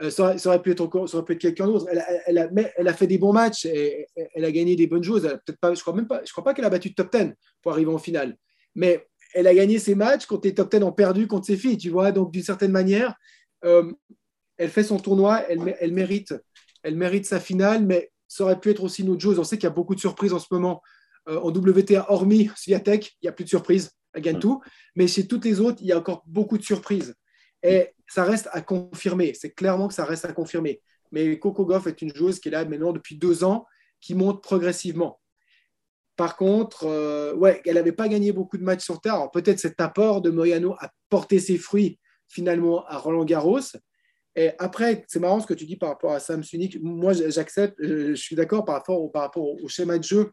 Euh, ça, aurait pu être encore, ça aurait pu être quelqu'un d'autre. Elle, elle, a, elle, a, fait des bons matchs, et, elle a gagné des bonnes choses. Peut-être pas, je crois même pas, je crois pas qu'elle a battu top 10 pour arriver en finale. Mais elle a gagné ses matchs quand les top 10 ont perdu contre ses filles, tu vois. Donc d'une certaine manière, euh, elle fait son tournoi, elle, mérite, elle mérite sa finale, mais ça aurait pu être aussi une autre chose. On sait qu'il y a beaucoup de surprises en ce moment euh, en WTA, hormis Sviatek, il n'y a plus de surprises, elle gagne mm. tout. Mais chez toutes les autres, il y a encore beaucoup de surprises. Et ça reste à confirmer. C'est clairement que ça reste à confirmer. Mais Coco Goff est une joueuse qui est là maintenant depuis deux ans, qui monte progressivement. Par contre, euh, ouais, elle n'avait pas gagné beaucoup de matchs sur terre. peut-être cet apport de Moyano a porté ses fruits finalement à Roland Garros. Et après, c'est marrant ce que tu dis par rapport à Sam Sunik. Moi, j'accepte, je suis d'accord par rapport au schéma de jeu.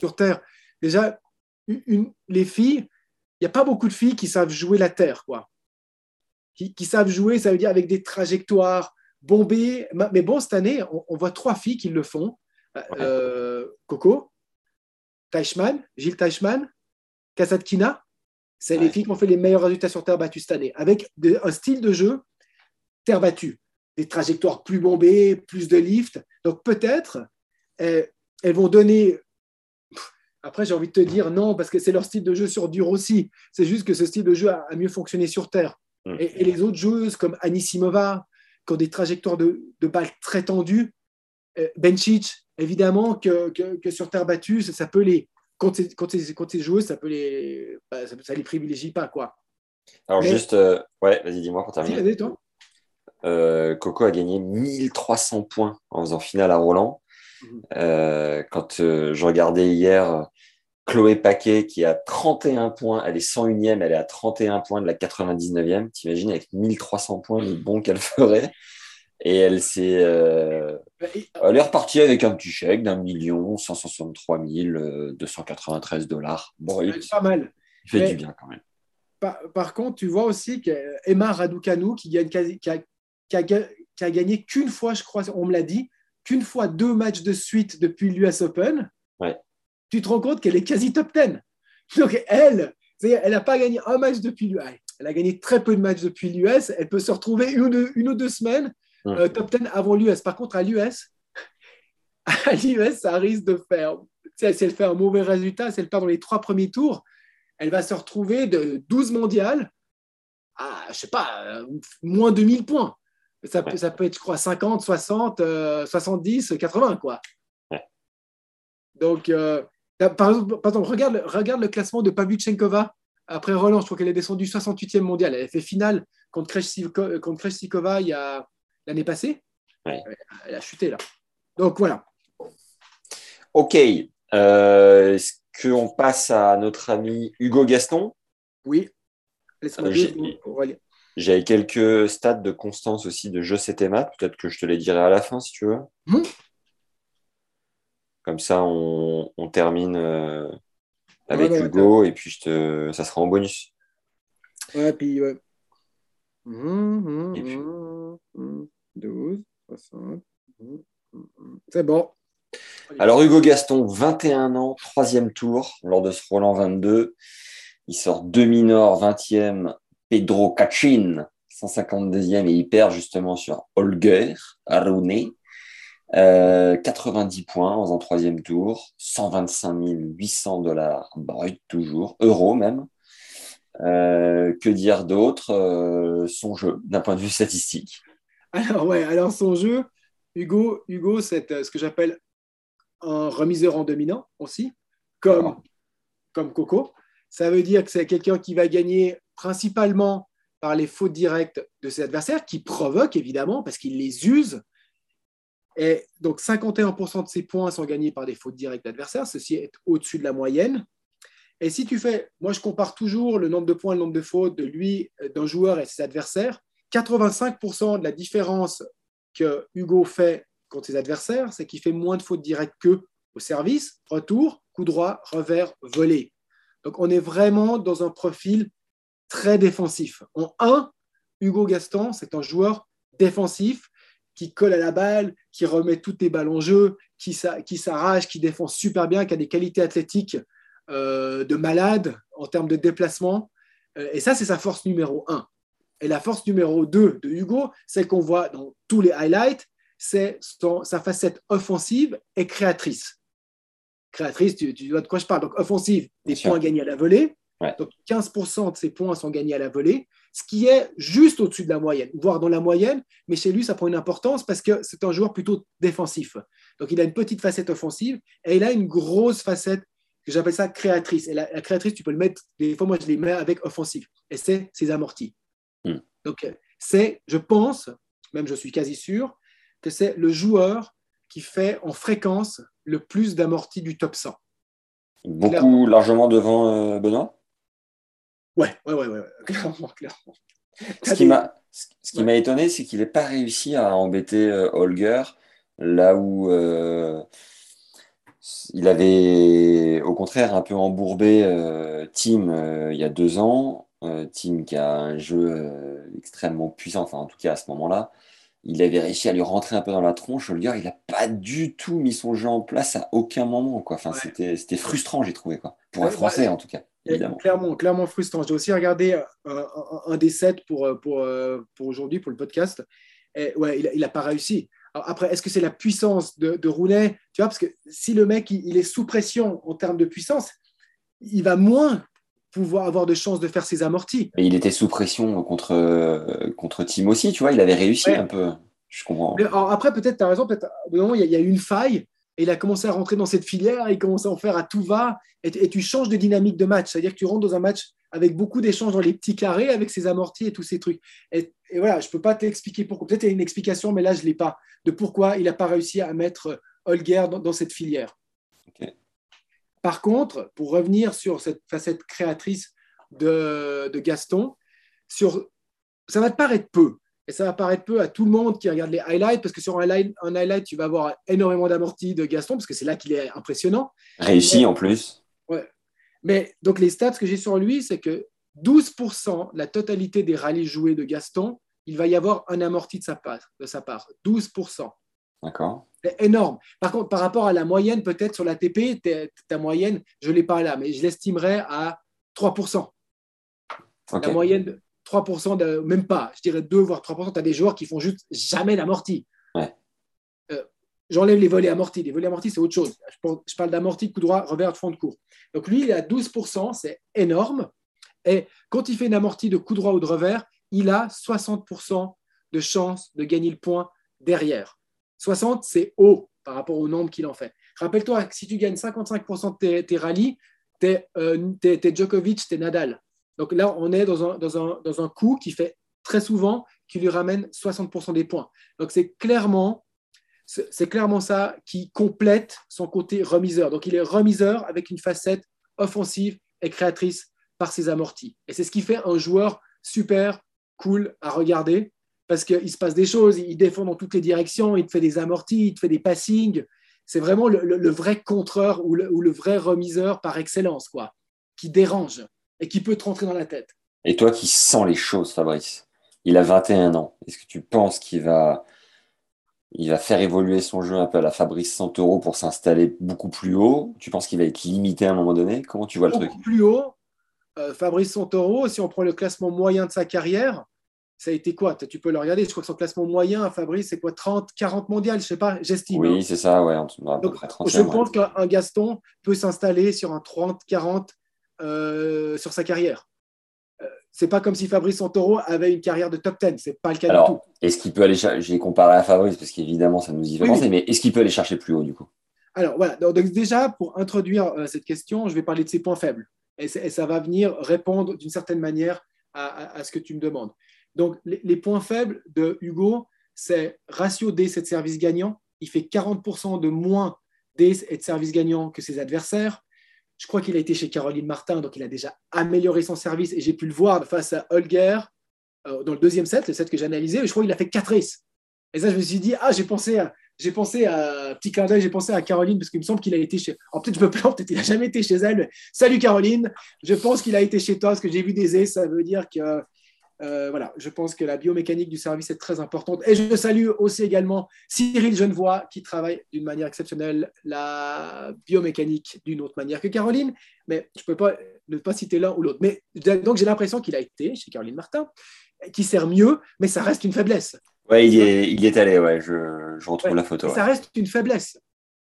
Sur Terre. déjà, les filles, il n'y a pas beaucoup de filles qui savent jouer la terre, quoi. Qui, savent jouer, ça veut dire avec des trajectoires bombées. Mais bon, cette année, on, voit trois filles qui le font. Euh, Coco, Teichmann, Gilles Teichmann, Kasatkina. C'est les filles qui ont fait les meilleurs résultats sur terre battue cette année, avec un style de jeu terre battue, des trajectoires plus bombées, plus de lift. Donc peut-être, elles, elles vont donner après, j'ai envie de te dire non, parce que c'est leur style de jeu sur dur aussi. C'est juste que ce style de jeu a, mieux fonctionné sur terre. Mm. Et, les autres joueuses comme Anisimova, qui ont des trajectoires de, balles très tendues, euh, Benchich, évidemment que, sur terre battue, ça, peut les. Contre ces, joueuses, ça peut les. Bah, ça, les privilégie pas, quoi. Alors, juste. Euh, ouais, vas-y, dis-moi pour terminer. Vas-y, toi. Euh, Coco a gagné 1300 points en faisant finale à Roland. Mhm. Euh, quand euh, je regardais hier Chloé Paquet qui a 31 points, elle est 101e, elle est à 31 points de la 99e. T'imagines avec 1300 points le bon qu'elle ferait. Et elle s'est, euh, elle est repartie avec un petit chèque d'un million 163 293 dollars. Bon, pas mal. Il fait du bien quand même. Par, contre, tu vois aussi qu'Emma Raducanu qui, gagne, qui, a, qui a gagné qu'une fois, je crois, on me l'a dit, qu'une fois deux matchs de suite depuis l'US Open, tu te rends compte qu'elle est quasi top 10. Donc elle, elle n'a pas gagné un match depuis l'US. Elle a gagné très peu de matchs depuis l'US. Elle peut se retrouver une, une ou deux semaines euh, top 10 avant l'US. Par contre, à l'US, [LAUGHS] à l'US, ça risque de faire. Si elle fait un mauvais résultat, si elle perd dans les trois premiers tours, elle va se retrouver de 12 mondiales à, je sais pas, euh, moins de 1000 points. Ça, peut, ça peut être, je crois, 50, 60, 70, 80, quoi. Donc, euh, par, exemple, regarde, regarde le classement de Pavlyuchenkova après Roland. Je crois qu'elle est descendue 68e mondiale. Elle a fait finale contre Krejcikova il y a l'année passée. Elle a chuté, là. Donc, voilà. OK. Euh, est-ce qu'on passe à notre ami Hugo Gaston? Oui. Euh, j'avais quelques stats de constance aussi de Je sais maths. Peut-être que je te les dirai à la fin si tu veux. Mmh. Comme ça, on, termine euh, avec Hugo et puis je te, ça sera en bonus. Ouais, puis ouais. 12, mmh, 60. Mmh, C'est bon. Alors Hugo Gaston, 21 ans, troisième tour lors de ce Roland 22. Il sort demi-nord, 20e Pedro Cachin, 152e, et il perd justement sur Holger Arune. 90 points en faisant troisième tour, 125 800 dollars brut toujours, euros même. Euh, que dire d'autre euh, Son jeu, d'un point de vue statistique? Alors ouais, alors son jeu, Hugo, Hugo c'est euh, ce que j'appelle un remiseur en dominant aussi, comme, comme Coco. Ça veut dire que c'est quelqu'un qui va gagner principalement par les fautes directes de ses adversaires, qui provoquent évidemment, parce qu'il les use. Et donc 51% de ses points sont gagnés par des fautes directes d'adversaires, ceci est au-dessus de la moyenne. Et si tu fais, moi je compare toujours le nombre de points, le nombre de fautes de lui, d'un joueur et ses adversaires, 85% de la différence que Hugo fait contre ses adversaires, c'est qu'il fait moins de fautes directes que au service, retour, coup droit, revers, volé. Donc on est vraiment dans un profil très défensif. En 1, Hugo Gaston, c'est un joueur défensif qui colle à la balle, qui remet toutes les balles en jeu, qui, s'arrache, qui défend super bien, qui a des qualités athlétiques euh, de malade en termes de déplacement. Euh, et ça, c'est sa force numéro 1. Et la force numéro 2 de Hugo, celle qu'on voit dans tous les highlights, c'est sa facette offensive et créatrice. Créatrice, tu, vois de quoi je parle. Donc, offensive, des points gagnés à la volée. Donc 15% de ses points sont gagnés à la volée, ce qui est juste au-dessus de la moyenne, voire dans la moyenne, mais chez lui, ça prend une importance parce que c'est un joueur plutôt défensif. Donc il a une petite facette offensive et il a une grosse facette que j'appelle ça créatrice. Et la, créatrice, tu peux le mettre, des fois, moi, je les mets avec offensif, et c'est ses amortis. Hmm. Donc c'est, je pense, même je suis quasi sûr, que c'est le joueur qui fait en fréquence le plus d'amortis du top 100. Beaucoup, largement devant euh, Benoît? Ouais, ouais, ouais, ouais, [LAUGHS] clairement, clairement. Ce qui m'a, ce qui m'a étonné, c'est qu'il n'ait pas réussi à embêter euh, Holger là où euh, il avait au contraire un peu embourbé euh, Tim il y a deux ans. Tim qui a un jeu extrêmement puissant, enfin en tout cas à ce moment-là. Il avait réussi à lui rentrer un peu dans la tronche. Gars, il n'a pas du tout mis son jeu en place à aucun moment. Quoi. Enfin, c'était, frustrant, j'ai trouvé. Quoi. Pour un Français, en tout cas. Clairement, clairement frustrant. J'ai aussi regardé un, des sets pour, pour, pour aujourd'hui, pour le podcast. Et ouais, il n'a pas réussi après, est-ce que c'est la puissance de, Roulet? Tu vois, parce que si le mec il, est sous pression en termes de puissance, il va moins pouvoir avoir de chances de faire ses amortis. Mais il était sous pression contre, contre Tim aussi, tu vois, il avait réussi un peu. Je comprends. après, peut-être, tu as raison, peut-être, il y, a, une faille, et il a commencé à rentrer dans cette filière, il commence à en faire à tout va, et, et tu changes de dynamique de match. C'est-à-dire que tu rentres dans un match avec beaucoup d'échanges dans les petits carrés, avec ses amortis et tous ces trucs. Et, voilà, je ne peux pas t'expliquer pourquoi. Peut-être il y a une explication, mais là, je ne l'ai pas, de pourquoi il n'a pas réussi à mettre Holger dans, cette filière. Par contre, pour revenir sur cette facette créatrice de, Gaston, sur, ça va te paraître peu. Et ça va paraître peu à tout le monde qui regarde les highlights, parce que sur un highlight, un highlight tu vas avoir énormément d'amortis de Gaston, parce que c'est là qu'il est impressionnant. Réussi en plus. Ouais, mais donc, les stats que j'ai sur lui, c'est que 12%, la totalité des rallyes joués de Gaston, il va y avoir un amorti de sa part. De sa part 12%. D'accord. C'est énorme. Par contre, par rapport à la moyenne, peut-être sur l'ATP, ta moyenne, je ne l'ai pas là, mais je l'estimerais à 3%. La moyenne, 3%, de, même pas, je dirais 2 voire 3%. Tu as des joueurs qui font juste jamais d'amorti. Ouais. J'enlève les volets amortis. Les volets amortis, c'est autre chose. Je parle d'amorti, coup droit, revers, fond de cours. Donc lui, il est à 12%, c'est énorme. Et quand il fait une amorti de coup droit ou de revers, il a 60% de chance de gagner le point derrière. 60, c'est haut par rapport au nombre qu'il en fait. Rappelle-toi que si tu gagnes 55% de tes, rallyes, tu es, euh, Djokovic, tu es Nadal. Donc là, on est dans un, coup qui fait très souvent, qui lui ramène 60% des points. Donc c'est clairement c'est clairement ça qui complète son côté remiseur. Donc il est remiseur avec une facette offensive et créatrice par ses amortis. Et c'est ce qui fait un joueur super cool à regarder parce qu'il se passe des choses, il défend dans toutes les directions, il te fait des amortis, il te fait des passings. C'est vraiment le, vrai contreur ou le, vrai remiseur par excellence, quoi, qui dérange et qui peut te rentrer dans la tête. Et toi qui sens les choses, Fabrice, il a 21 ans. Est-ce que tu penses qu'il va il va faire évoluer son jeu un peu à la Fabrice Santoro pour s'installer beaucoup plus haut? Tu penses qu'il va être limité à un moment donné? Comment tu vois le truc? Plus haut, euh, Fabrice Santoro, si on prend le classement moyen de sa carrière, ça a été quoi? Tu peux le regarder, je crois que son classement moyen à Fabrice, c'est quoi? 30, 40 mondiales, je sais pas, j'estime. Oui, hein. c'est ça, ouais. je pense qu'un Gaston peut s'installer sur un 30, 40 euh, sur sa carrière c'est pas comme si Fabrice Santoro avait une carrière de top 10. C'est pas le cas du tout. Est-ce qu'il peut aller chercher J'ai comparé à Fabrice parce qu'évidemment, ça nous y fait penser, mais est-ce qu'il peut aller chercher plus haut du coup? Alors voilà. Donc, déjà, pour introduire euh, cette question, je vais parler de ses points faibles et, ça va venir répondre d'une certaine manière à, ce que tu me demandes. Donc les, points faibles de Hugo, c'est ratio D, c'est de service gagnant. Il fait 40% de moins D et de service gagnant que ses adversaires. Je crois qu'il a été chez Caroline Martin, donc il a déjà amélioré son service et j'ai pu le voir face à Holger euh, dans le deuxième set, le set que j'ai analysé. Je crois qu'il a fait 4 races. Et ça, je me suis dit, ah, j'ai pensé à, j'ai pensé à petit clin j'ai pensé à Caroline parce qu'il me semble qu'il a été chez. Alors peut-être je me plante, peut-être il n'a jamais été chez elle. Salut Caroline, je pense qu'il a été chez toi parce que j'ai vu des aises, ça veut dire que euh, voilà, je pense que la biomécanique du service est très importante. Et je salue aussi également Cyril Genevois qui travaille d'une manière exceptionnelle la biomécanique d'une autre manière que Caroline. Mais je ne peux pas ne pas citer l'un ou l'autre. Mais donc j'ai l'impression qu'il a été chez Caroline Martin, qui sert mieux, mais ça reste une faiblesse. Ouais, il y est, il est allé, ouais, je, je retrouve la photo. Ça reste une faiblesse.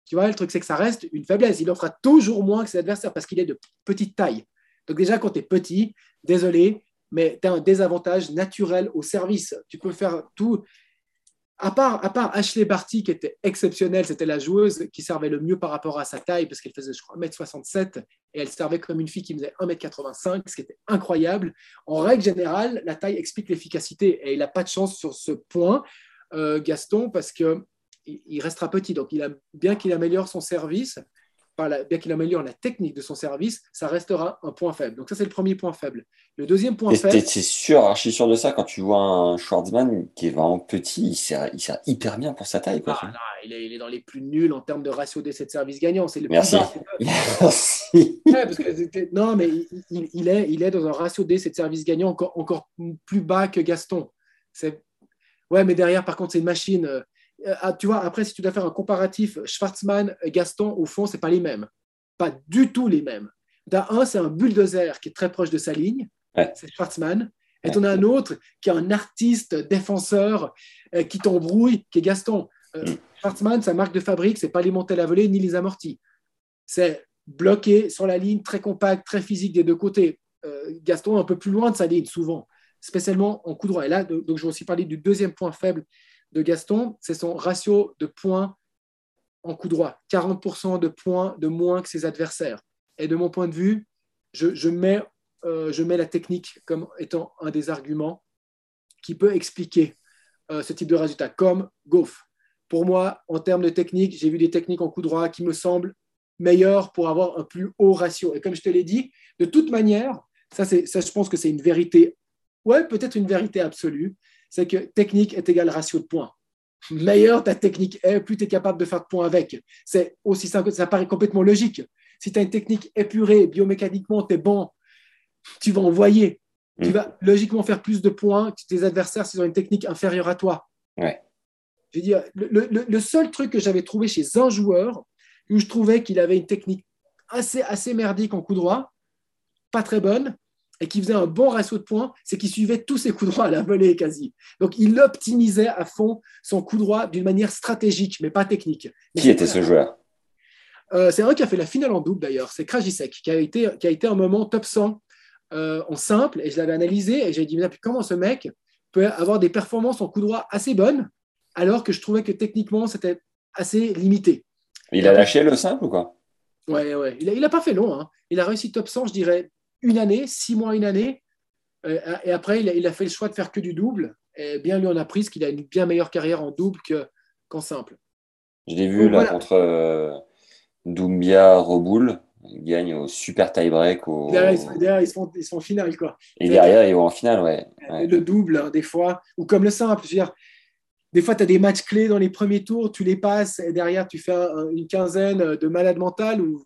Tu vois, le truc, c'est que ça reste une faiblesse. Il en fera toujours moins que ses adversaires parce qu'il est de petite taille. Donc déjà, quand tu es petit, désolé, mais tu as un désavantage naturel au service. Tu peux faire tout. À part, à part Ashley Barty, qui était exceptionnelle, c'était la joueuse qui servait le mieux par rapport à sa taille, parce qu'elle faisait, je crois, 1m67, et elle servait comme une fille qui faisait 1m85, ce qui était incroyable. En règle générale, la taille explique l'efficacité, et il n'a pas de chance sur ce point, euh, Gaston, parce qu'il il restera petit. Donc, il a, bien qu'il améliore son service, bien qu'il améliore la technique de son service, ça restera un point faible. Donc ça, c'est le premier point faible. Le deuxième point faible... C'est sûr, archi sûr de ça, quand tu vois un Schwartzman qui est vraiment petit, il sert, il sert hyper bien pour sa taille. Quoi, ah, il, est, il, est, dans les plus nuls en termes de ratio d'essai de service gagnant. C'est le Merci. Plus Merci. [LAUGHS] non, mais il, il, est, il est dans un ratio d'essai de service gagnant encore, encore plus bas que Gaston. Ouais, mais derrière, par contre, c'est une machine. Euh, ah, tu vois, après, si tu dois faire un comparatif, Schwarzman, Gaston, au fond, c'est pas les mêmes. Pas du tout les mêmes. D'un un, c'est un bulldozer qui est très proche de sa ligne. C'est Schwarzman. Et tu en as un autre qui est un artiste défenseur euh, qui t'embrouille, qui est Gaston. Euh, mm. Schwarzman, sa marque de fabrique, c'est pas les montées à la volée ni les amortis. C'est bloqué sur la ligne, très compact, très physique des deux côtés. Gaston un peu plus loin de sa ligne, souvent spécialement en coup droit. Et là, donc, je vais aussi parler du deuxième point faible de Gaston, c'est son ratio de points en coup droit. 40% de points de moins que ses adversaires. Et de mon point de vue, je, mets, euh, je mets la technique comme étant un des arguments qui peut expliquer euh, ce type de résultat, comme Goff. Pour moi, en termes de technique, j'ai vu des techniques en coup droit qui me semblent meilleures pour avoir un plus haut ratio. Et comme je te l'ai dit, de toute manière, ça, ça je pense que c'est une vérité ouais, peut-être une vérité absolue, c'est que technique est égal ratio de points. Meilleure ta technique est, plus tu es capable de faire de points avec. C'est aussi simple ça paraît complètement logique. Si tu as une technique épurée, biomécaniquement, tu es bon, tu vas envoyer. Tu mm. vas logiquement faire plus de points que tes adversaires s'ils ont une technique inférieure à toi. Ouais. Je veux dire, le, le, seul truc que j'avais trouvé chez un joueur où je trouvais qu'il avait une technique assez, assez merdique en coup droit, pas très bonne, et qui faisait un bon ratio de points, c'est qu'il suivait tous ses coups droits à la volée quasi. Donc il optimisait à fond son coup droit d'une manière stratégique, mais pas technique. qui était ce joueur? Euh, C'est un qui a fait la finale en double d'ailleurs, c'est Krajicek, qui a été, qui a été un moment top 100 euh, en simple, et je l'avais analysé, et j'ai dit, mais comment ce mec peut avoir des performances en coup droit assez bonnes, alors que je trouvais que techniquement, c'était assez limité. Il a lâché le simple ou quoi? Ouais, ouais. Il n'a pas fait long. Hein. Il a réussi top 100, je dirais, une année, six mois, une année. Euh, et après, il a, fait le choix de faire que du double. Et bien lui en a pris, qu'il a une bien meilleure carrière en double qu'en simple. Je l'ai vu là contre euh, Doumbia Roboul. Il gagne au super tie-break. Au... Derrière, ils, sont, ils, sont, en finale. Quoi. Et derrière, ils vont en finale, ouais. Le double, hein, des fois. Ou comme le simple. Je veux dire, des fois, tu as des matchs clés dans les premiers tours, tu les passes, et derrière, tu fais une quinzaine de malades mentales ou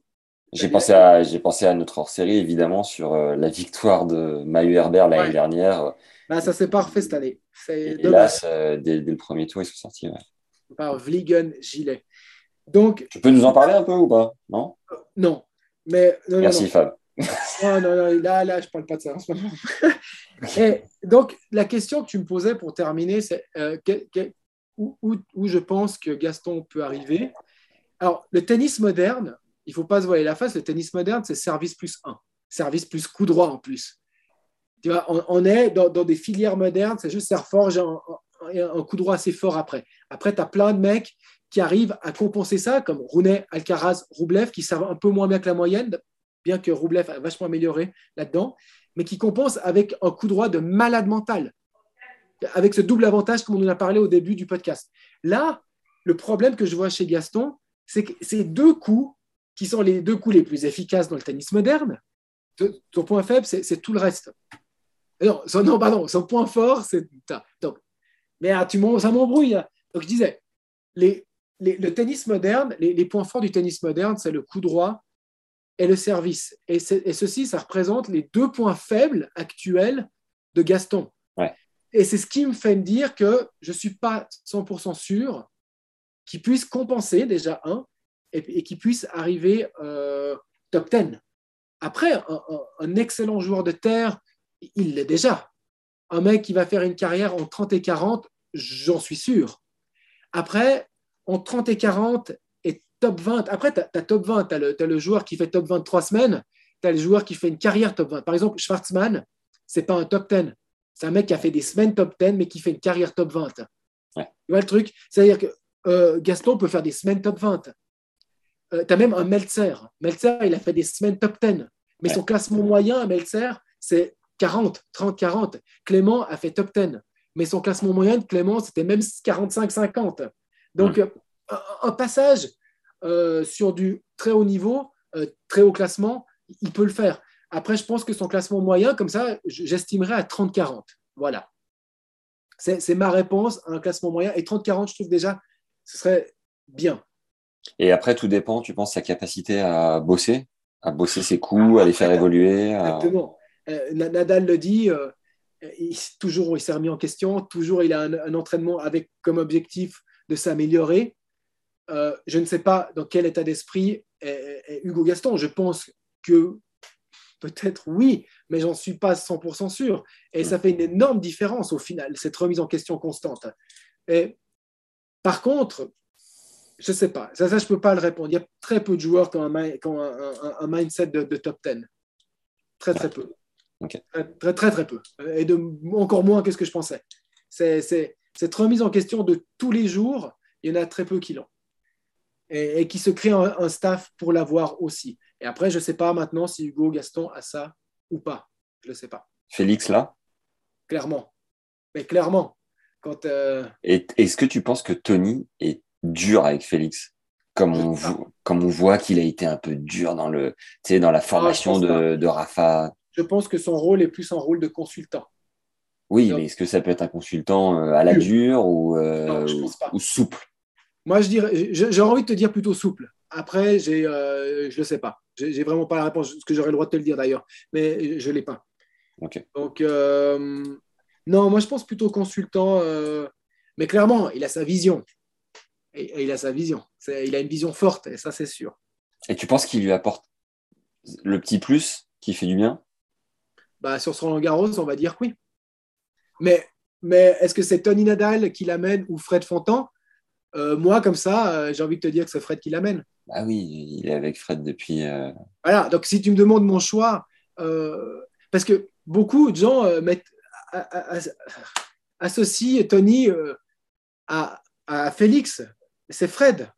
j'ai pensé, à, j'ai pensé à notre hors-série, évidemment, sur euh, la victoire de Mahu Herbert l'année dernière. Bah, ça s'est pas refait cette année. hélas, euh, dès, le premier tour, ils sont sortis. Par Vliegen Gilet. Donc, tu peux nous en parler un peu ou pas? Non? Euh, Non. Mais, Merci, Fab. [LAUGHS] non, non, non, là, là, je ne parle pas de ça en ce moment. [LAUGHS] Et donc, la question que tu me posais pour terminer, c'est où, où, où je pense que Gaston peut arriver? Alors, le tennis moderne, il ne faut pas se voiler la face, le tennis moderne, c'est service plus 1, service plus coup droit en plus. Tu vois, on, est dans, des filières modernes, c'est juste faire forge un, un, coup droit assez fort après. Après, tu as plein de mecs qui arrivent à compenser ça, comme Rounet, Alcaraz, Roublev, qui savent un peu moins bien que la moyenne, bien que Roublev a vachement amélioré là-dedans, mais qui compensent avec un coup droit de malade mental, avec ce double avantage comme on en a parlé au début du podcast. Là, le problème que je vois chez Gaston, c'est que ces deux coups qui sont les deux coups les plus efficaces dans le tennis moderne. Ton point faible, c'est tout le reste. Non, son, non, pardon, son point fort, c'est. Mais ah, tu ça m'embrouille. Donc, je disais, les, le tennis moderne, les, points forts du tennis moderne, c'est le coup droit et le service. Et, et, ceci, ça représente les deux points faibles actuels de Gaston. Et c'est ce qui me fait me dire que je ne suis pas 100% sûr qu'il puisse compenser déjà un et, qui puisse arriver euh, top 10. Après, un, excellent joueur de terre, il l'est déjà. Un mec qui va faire une carrière en 30 et 40, j'en suis sûr. Après, en 30 et 40 et top 20, après, tu as, top 20, tu as, le joueur qui fait top 20 trois semaines, tu as le joueur qui fait une carrière top 20. Par exemple, Schwarzman, c'est pas un top 10. C'est un mec qui a fait des semaines top 10, mais qui fait une carrière top 20. Tu vois le truc? C'est-à-dire que euh, Gaston peut faire des semaines top 20. Euh, tu as même un Meltzer. Meltzer, il a fait des semaines top 10. Mais son classement moyen à Meltzer, c'est 40, 30, 40. Clément a fait top 10. Mais son classement moyen de Clément, c'était même 45, 50. Donc, un, passage euh, sur du très haut niveau, euh, très haut classement, il peut le faire. Après, je pense que son classement moyen, comme ça, j'estimerais à 30-40. Voilà. C'est ma réponse à un classement moyen. Et 30-40, je trouve déjà, ce serait bien. Et après, tout dépend, tu penses, sa capacité à bosser, à bosser ses coups, à les faire évoluer. Exactement. Euh, Nadal le dit, euh, il, toujours il s'est remis en question, toujours il a un, entraînement avec comme objectif de s'améliorer. Euh, je ne sais pas dans quel état d'esprit est, Hugo Gaston. Je pense que peut-être oui, mais j'en suis pas 100% sûr. Et ça fait une énorme différence au final, cette remise en question constante. Et, par contre, je ne sais pas, ça, ça je ne peux pas le répondre. Il y a très peu de joueurs qui ont un, mindset de, top 10. Très, très peu. Très, très, très, peu. Et de, encore moins que ce que je pensais. C'est, cette remise en question de tous les jours, il y en a très peu qui l'ont. Et, qui se créent un, staff pour l'avoir aussi. Et après, je ne sais pas maintenant si Hugo Gaston a ça ou pas. Je ne sais pas. Félix, là? Clairement. Mais clairement. Quand, euh, Est-ce que tu penses que Tony est dur avec Félix comme on, comme on voit qu'il a été un peu dur dans, le, dans la ah, formation de, de Rafa je pense que son rôle est plus un rôle de consultant. Oui, mais est-ce que ça peut être un consultant euh, à la dure ou, euh, ou souple? Moi, je dirais, j'ai envie de te dire plutôt souple. Après, j'ai, euh, je ne sais pas. J'ai vraiment pas la réponse, ce que j'aurais le droit de te le dire d'ailleurs, mais je ne l'ai pas. Donc, non, moi, je pense plutôt consultant. mais clairement, il a sa vision. Et, il a sa vision. Il a une vision forte, et ça, c'est sûr. Et tu penses qu'il lui apporte le petit plus qui fait du bien? Bah, sur Roland Garros, on va dire oui. Mais, mais est-ce que c'est Tony Nadal qui l'amène ou Fred Fontan euh, Moi, comme ça, euh, j'ai envie de te dire que c'est Fred qui l'amène. Ah oui, il est avec Fred depuis. Euh, voilà, donc si tu me demandes mon choix, parce que beaucoup de gens mettent, associent Tony à, à Félix. C'est Fred.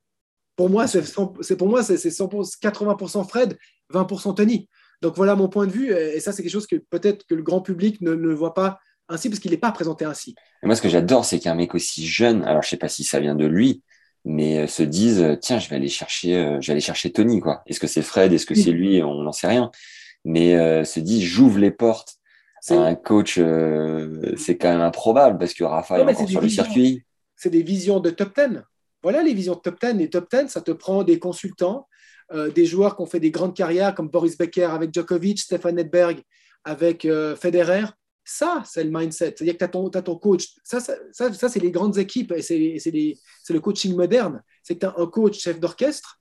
Pour moi, c'est pour moi c'est 80% Fred, 20% Tony. Donc voilà mon point de vue, et ça c'est quelque chose que peut-être que le grand public ne, voit pas ainsi parce qu'il n'est pas présenté ainsi. moi ce que j'adore, c'est qu'un mec aussi jeune, alors je sais pas si ça vient de lui, mais euh, se disent euh, tiens je vais aller chercher, euh, je vais aller chercher Tony quoi. Est-ce que c'est Fred, est-ce que c'est lui, on n'en sait rien, mais se dit j'ouvre les portes à un coach, c'est quand même improbable parce que Rafa est encore sur le circuit. C'est des visions de top 10. Voilà les visions de top 10. Les top 10, ça te prend des consultants, euh, des joueurs qui ont fait des grandes carrières comme Boris Becker avec Djokovic, Stefan Edberg avec euh, Federer. Ça, c'est le mindset. C'est-à-dire que tu as, ton coach. Ça, ça, ça, c'est les grandes équipes et c'est le coaching moderne. C'est que tu as un coach chef d'orchestre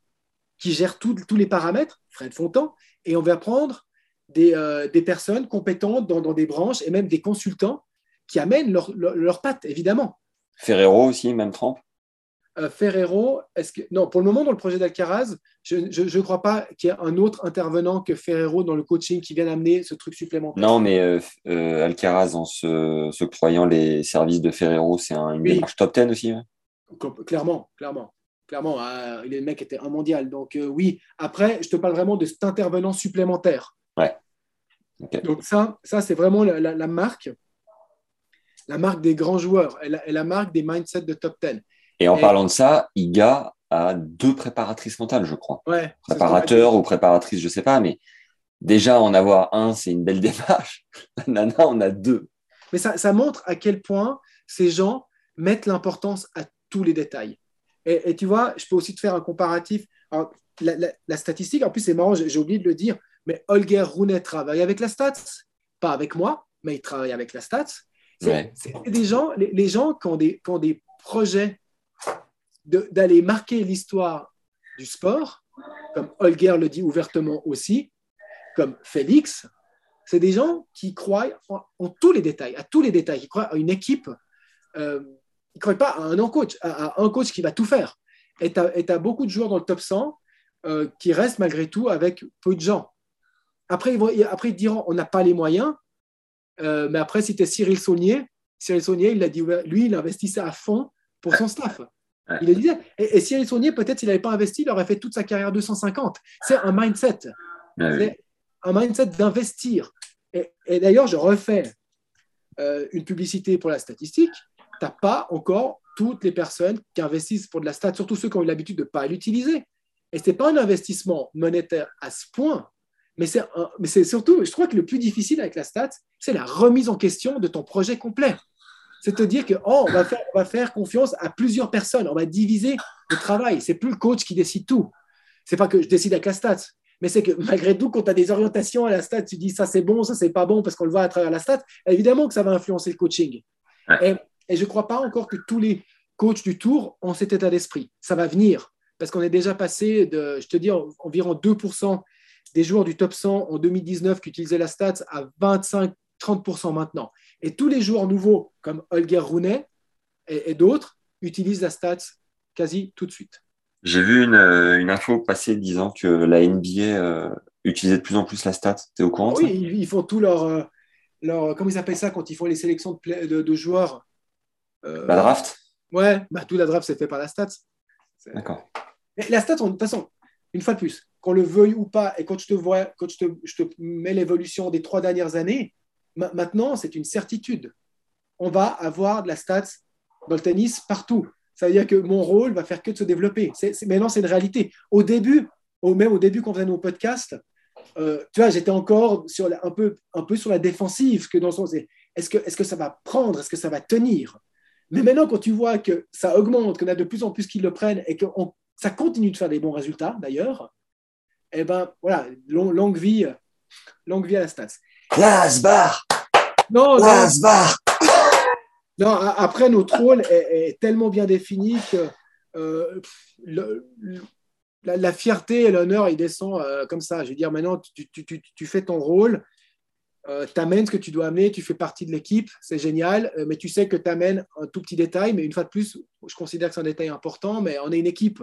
qui gère tous les paramètres, Fred Fontan, et on va prendre des, euh, des personnes compétentes dans, dans, des branches et même des consultants qui amènent leurs leur, pattes, évidemment. Ferrero aussi, même euh, Ferrero, est-ce que non pour le moment dans le projet d'Alcaraz, je ne crois pas qu'il y ait un autre intervenant que Ferrero dans le coaching qui vienne amener ce truc supplémentaire. Non, mais euh, euh, Alcaraz en se, croyant les services de Ferrero, c'est un, une démarche top 10 aussi. Clairement, clairement, clairement. Ah, le mec était un mondial, donc oui. Après, je te parle vraiment de cet intervenant supplémentaire. Ouais. Donc ça, ça c'est vraiment la, marque, la marque des grands joueurs et la, et la marque des mindsets de top 10. Et en parlant de ça, Iga a deux préparatrices mentales, je crois. Ouais, Préparateur ou préparatrice, je sais pas, mais déjà en avoir un, c'est une belle [LAUGHS] démarche. Nana, on a deux. Mais ça, montre à quel point ces gens mettent l'importance à tous les détails. Et, tu vois, je peux aussi te faire un comparatif. la, statistique, en plus, c'est marrant, j'ai oublié de le dire, mais Holger Rune travaille avec la stats, pas avec moi, mais il travaille avec la stats. C'est des gens, les, gens qui ont des, qui ont des projets d'aller marquer l'histoire du sport, comme Holger le dit ouvertement aussi, comme Félix, c'est des gens qui croient en, tous les détails, à tous les détails, qui croient à une équipe. Euh, ils ne croient pas à un coach, à, un coach qui va tout faire. Et tu as, beaucoup de joueurs dans le top 100 euh, qui restent malgré tout avec peu de gens. Après, ils, vont, après, diront on n'a pas les moyens. Euh, mais après, si Cyril Saunier, Cyril Saunier, il a dit, lui, il investissait à fond pour son staff. Il le disait. Et, si Cyril Saunier, peut-être s'il n'avait pas investi, il aurait fait toute sa carrière 250. C'est un mindset. C'est un mindset d'investir. Et, d'ailleurs, je refais euh, une publicité pour la statistique. Tu n'as pas encore toutes les personnes qui investissent pour de la stat, surtout ceux qui ont eu l'habitude de ne pas l'utiliser. Et ce n'est pas un investissement monétaire à ce point, mais c'est surtout, je crois que le plus difficile avec la stat, c'est la remise en question de ton projet complet. C'est te dire que oh, on, va faire, on va faire confiance à plusieurs personnes, on va diviser le travail. C'est plus le coach qui décide tout. C'est pas que je décide avec la stat, mais c'est que malgré tout, quand tu as des orientations à la stat, tu dis ça c'est bon, ça c'est pas bon parce qu'on le voit à travers la stat, évidemment que ça va influencer le coaching. Et, je ne crois pas encore que tous les coachs du tour ont cet état d'esprit. Ça va venir parce qu'on est déjà passé de, je te dis, environ 2% des joueurs du top 100 en 2019 qui utilisaient la stat à 25-30% maintenant. Et tous les joueurs nouveaux, comme Holger Rune et, d'autres, utilisent la stat quasi tout de suite. J'ai vu une, euh, une, info passer disant que la NBA euh, utilisait de plus en plus la stat. Tu es au courant Oui, ils, font tout leur, euh, leur. Comment ils appellent ça quand ils font les sélections de, de, joueurs La draft? Ouais, bah, tout la draft, c'est fait par la stat. D'accord. La stat, de toute façon, une fois de plus, qu'on le veuille ou pas, et quand je te vois, quand je te, je te mets l'évolution des trois dernières années, maintenant, c'est une certitude. On va avoir de la stats dans le tennis partout. Ça veut dire que mon rôle va faire que de se développer. maintenant, c'est une réalité. Au début, même au début, quand on faisait nos podcasts, euh, tu vois, j'étais encore un, peu, sur la défensive, que dans est-ce que, est -ce que ça va prendre, est-ce que ça va tenir? Mais maintenant, quand tu vois que ça augmente, qu'on a de plus en plus qui le prennent et que ça continue de faire des bons résultats, d'ailleurs, eh ben voilà, longue vie, longue vie à la stats. Classe bar Non, non, après, notre rôle est, tellement bien défini que euh, la, fierté et l'honneur, il descend euh, comme ça. Je veux dire, maintenant, tu, fais ton rôle, euh, tu amènes ce que tu dois amener, tu fais partie de l'équipe, c'est génial, mais tu sais que tu amènes un tout petit détail, mais une fois de plus, je considère que c'est un détail important, mais on est une équipe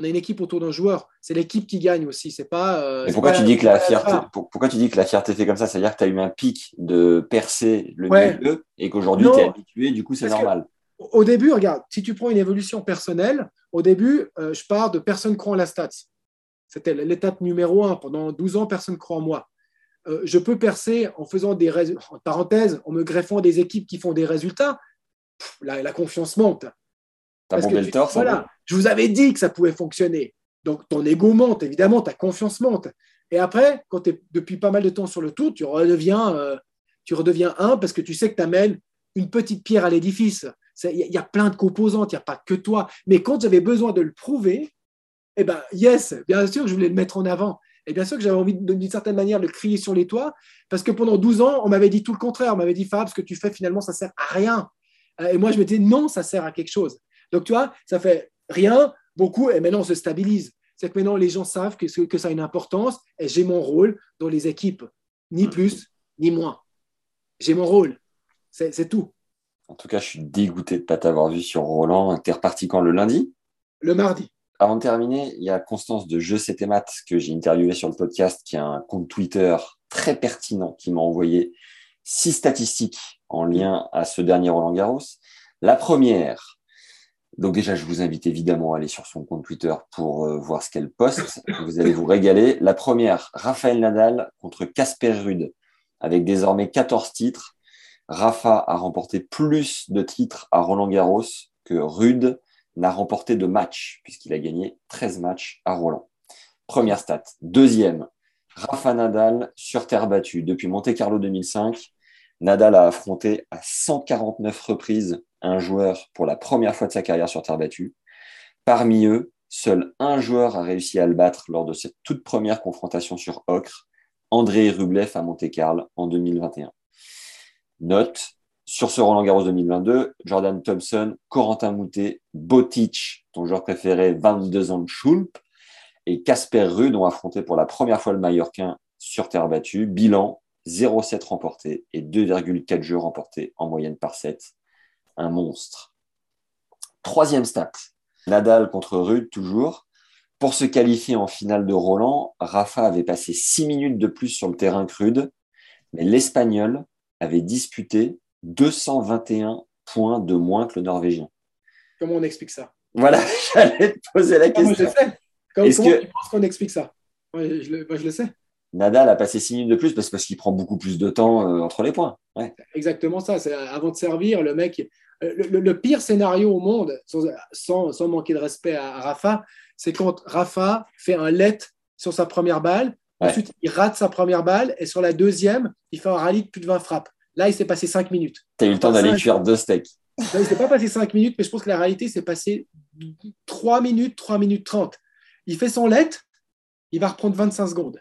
on a une équipe autour d'un joueur. C'est l'équipe qui gagne aussi. C'est pas. Euh, pourquoi tu dis que la fierté, pourquoi tu dis que la fierté fait comme ça? C'est-à-dire que tu as eu un pic de percer le milieu et qu'aujourd'hui tu es habitué, du coup c'est normal. Au début, regarde, si tu prends une évolution personnelle, au début, euh, je pars de personne croit en la stats. C'était l'étape numéro un. Pendant 12 ans, personne croit en moi. Euh, je peux percer en faisant des en parenthèse, en me greffant des équipes qui font des résultats. la confiance monte. T'as bombé le torse. Voilà, je vous avais dit que ça pouvait fonctionner. Donc ton ego monte, évidemment, ta confiance monte. Et après, quand tu es depuis pas mal de temps sur le tour, tu redeviens, euh, tu redeviens un parce que tu sais que tu amènes une petite pierre à l'édifice. Il y, a plein de composantes, il n'y a pas que toi. Mais quand j'avais besoin de le prouver, eh ben, yes, bien sûr que je voulais le mettre en avant. Et bien sûr que j'avais envie, d'une certaine manière, de crier sur les toits, parce que pendant 12 ans, on m'avait dit tout le contraire. On m'avait dit, Fab, ce que tu fais, finalement, ça sert à rien. Et moi, je me disais, non, ça sert à quelque chose. Donc, tu vois, ça fait rien, beaucoup, et maintenant on se stabilise. C'est que maintenant les gens savent que, que ça a une importance et j'ai mon rôle dans les équipes, ni plus ni moins. J'ai mon rôle, c'est tout. En tout cas, je suis dégoûté de ne pas t'avoir vu sur Roland. T'es reparti quand le lundi? Le mardi. Avant de terminer, il y a Constance de Je C'était Maths que j'ai interviewé sur le podcast, qui a un compte Twitter très pertinent, qui m'a envoyé six statistiques en lien à ce dernier Roland Garros. La première, donc déjà, je vous invite évidemment à aller sur son compte Twitter pour euh, voir ce qu'elle poste. Vous allez vous régaler. La première, Raphaël Nadal contre Casper Rude, avec désormais 14 titres. Rafa a remporté plus de titres à Roland Garros que Rude n'a remporté de matchs, puisqu'il a gagné 13 matchs à Roland. Première stat. Deuxième, Rafa Nadal sur terre battue. Depuis Monte Carlo 2005, Nadal a affronté à 149 reprises un joueur pour la première fois de sa carrière sur terre battue. Parmi eux, seul un joueur a réussi à le battre lors de cette toute première confrontation sur Ocre, André Rublev à Monte-Carlo en 2021. Note, sur ce Roland Garros 2022, Jordan Thompson, Corentin Moutet, Botic, ton joueur préféré, 22 ans de Schulp, et Casper Ruud ont affronté pour la première fois le Mallorquin sur terre battue. Bilan 0,7 remporté et 2,4 jeux remportés en moyenne par set un monstre. Troisième stat, Nadal contre Rude toujours. Pour se qualifier en finale de Roland, Rafa avait passé 6 minutes de plus sur le terrain crude, mais l'Espagnol avait disputé 221 points de moins que le Norvégien. Comment on explique ça? Voilà, [LAUGHS] j'allais te poser la question. je sais. Comment, tu penses qu'on explique ça? Moi, je, le, sais. Nadal a passé 6 minutes de plus parce, qu'il prend beaucoup plus de temps euh, entre les points. Exactement ça. C'est avant de servir, le mec, Le, pire scénario au monde, sans, sans, manquer de respect à, Rafa, c'est quand Rafa fait un let sur sa première balle, ensuite il rate sa première balle, et sur la deuxième, il fait un rallye de plus de 20 frappes. Là, il s'est passé 5 minutes. Tu as eu le temps d'aller cuire deux steaks. il ne s'est pas passé 5 minutes, mais je pense que la réalité s'est passé 3 minutes, 3 minutes 30. Il fait son let, il va reprendre 25 secondes.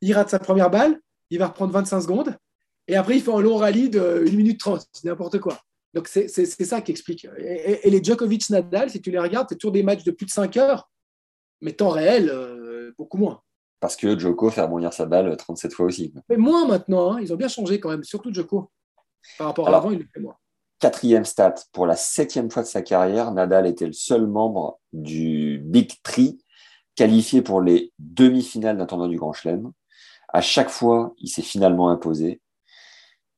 Il rate sa première balle, il va reprendre 25 secondes. Et après, il fait un long rallye de 1 minute 30. C'est n'importe quoi. Donc, c'est ça qui explique. Et, les Djokovic-Nadal, si tu les regardes, c'est toujours des matchs de plus de 5 heures, mais temps réel, euh, beaucoup moins. Parce que Djoko fait rebondir sa balle 37 fois aussi. Mais moins maintenant. Hein. Ils ont bien changé quand même, surtout Djoko. Par rapport à avant, il le fait moins. Quatrième stat, pour la septième fois de sa carrière, Nadal était le seul membre du Big Three qualifié pour les demi-finales d'un tournoi du Grand Chelem. À chaque fois, il s'est finalement imposé.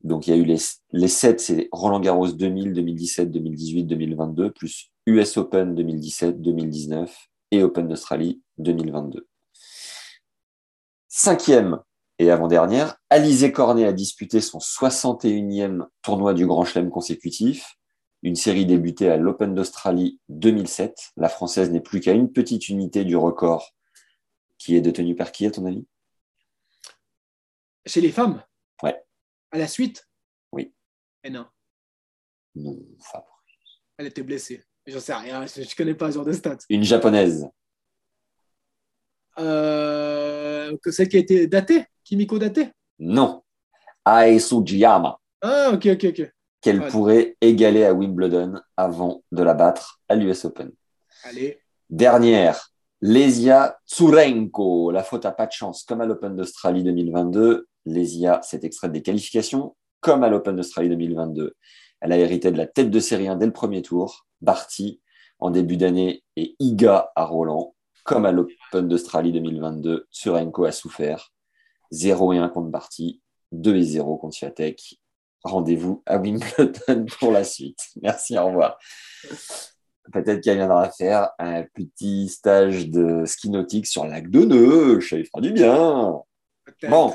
Donc, il y a eu les, les 7, c'est Roland Garros 2000, 2017, 2018, 2022, plus US Open 2017, 2019 et Open d'Australie 2022. Cinquième et avant-dernière, Alizé Cornet a disputé son 61e tournoi du Grand Chelem consécutif, une série débutée à l'Open d'Australie 2007. La Française n'est plus qu'à une petite unité du record qui est détenu par qui, à ton avis? Chez les femmes? À la suite? Oui. Et non. Non, Fabrice. Elle était blessée. J'en sais rien, je ne connais pas ce genre de stats. Une japonaise. Euh, que celle qui a été datée? Kimiko datée? Non. Ae Sujiyama. Ah, ok, ok, ok. Qu'elle pourrait égaler à Wimbledon avant de la battre à l'US Open. Allez. Dernière, Lesia Tsurenko. La faute à pas de chance, comme à l'Open d'Australie 2022. Lesia s'est extraite des qualifications, comme à l'Open d'Australie 2022. Elle a hérité de la tête de série 1 dès le premier tour. Barty en début d'année et Iga à Roland. Comme à l'Open d'Australie 2022, Tsurenko a souffert. 0 et 1 contre Barty, 2 et 0 contre Fiatek. Rendez-vous à Wimbledon [LAUGHS] pour la suite. Merci, au revoir. Peut-être qu'elle viendra faire un petit stage de ski nautique sur le lac de Neuch. Ça lui fera du bien. Bon,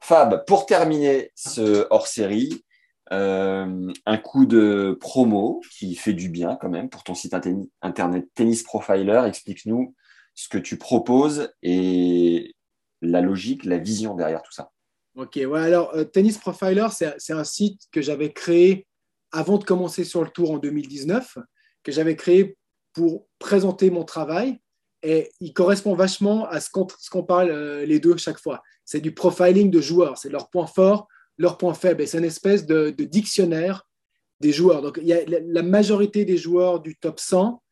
Fab, pour terminer ce hors-série, euh, un coup de promo qui fait du bien quand même pour ton site internet Tennis Profiler. Explique-nous ce que tu proposes et la logique, la vision derrière tout ça. Ok, ouais, alors euh, Tennis Profiler, c'est un site que j'avais créé avant de commencer sur le tour en 2019, que j'avais créé pour présenter mon travail et il correspond vachement à ce qu'on parle euh, les deux chaque fois. C'est du profiling de joueurs, c'est leur point fort, leur point faible, et c'est une espèce de, dictionnaire des joueurs. Donc, il y a la majorité des joueurs du top 100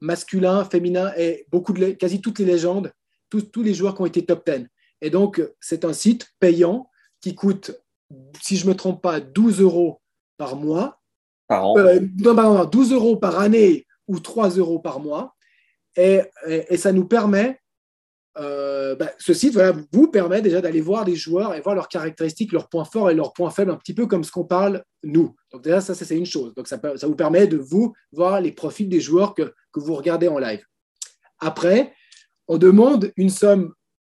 masculin, féminin et beaucoup de, quasi toutes les légendes, tous, tous les joueurs qui ont été top 10. Et donc, c'est un site payant qui coûte, si je ne me trompe pas, 12 euros par mois. Par an euh, non, 12 euros par année ou 3 euros par mois. Et, ça nous permet, euh, bah, ce site vous permet déjà d'aller voir les joueurs et voir leurs caractéristiques, leurs points forts et leurs points faibles, un petit peu comme ce qu'on parle nous. Donc déjà, ça, c'est une chose. Donc ça, vous permet de vous voir les profils des joueurs que, que vous regardez en live. Après, on demande une somme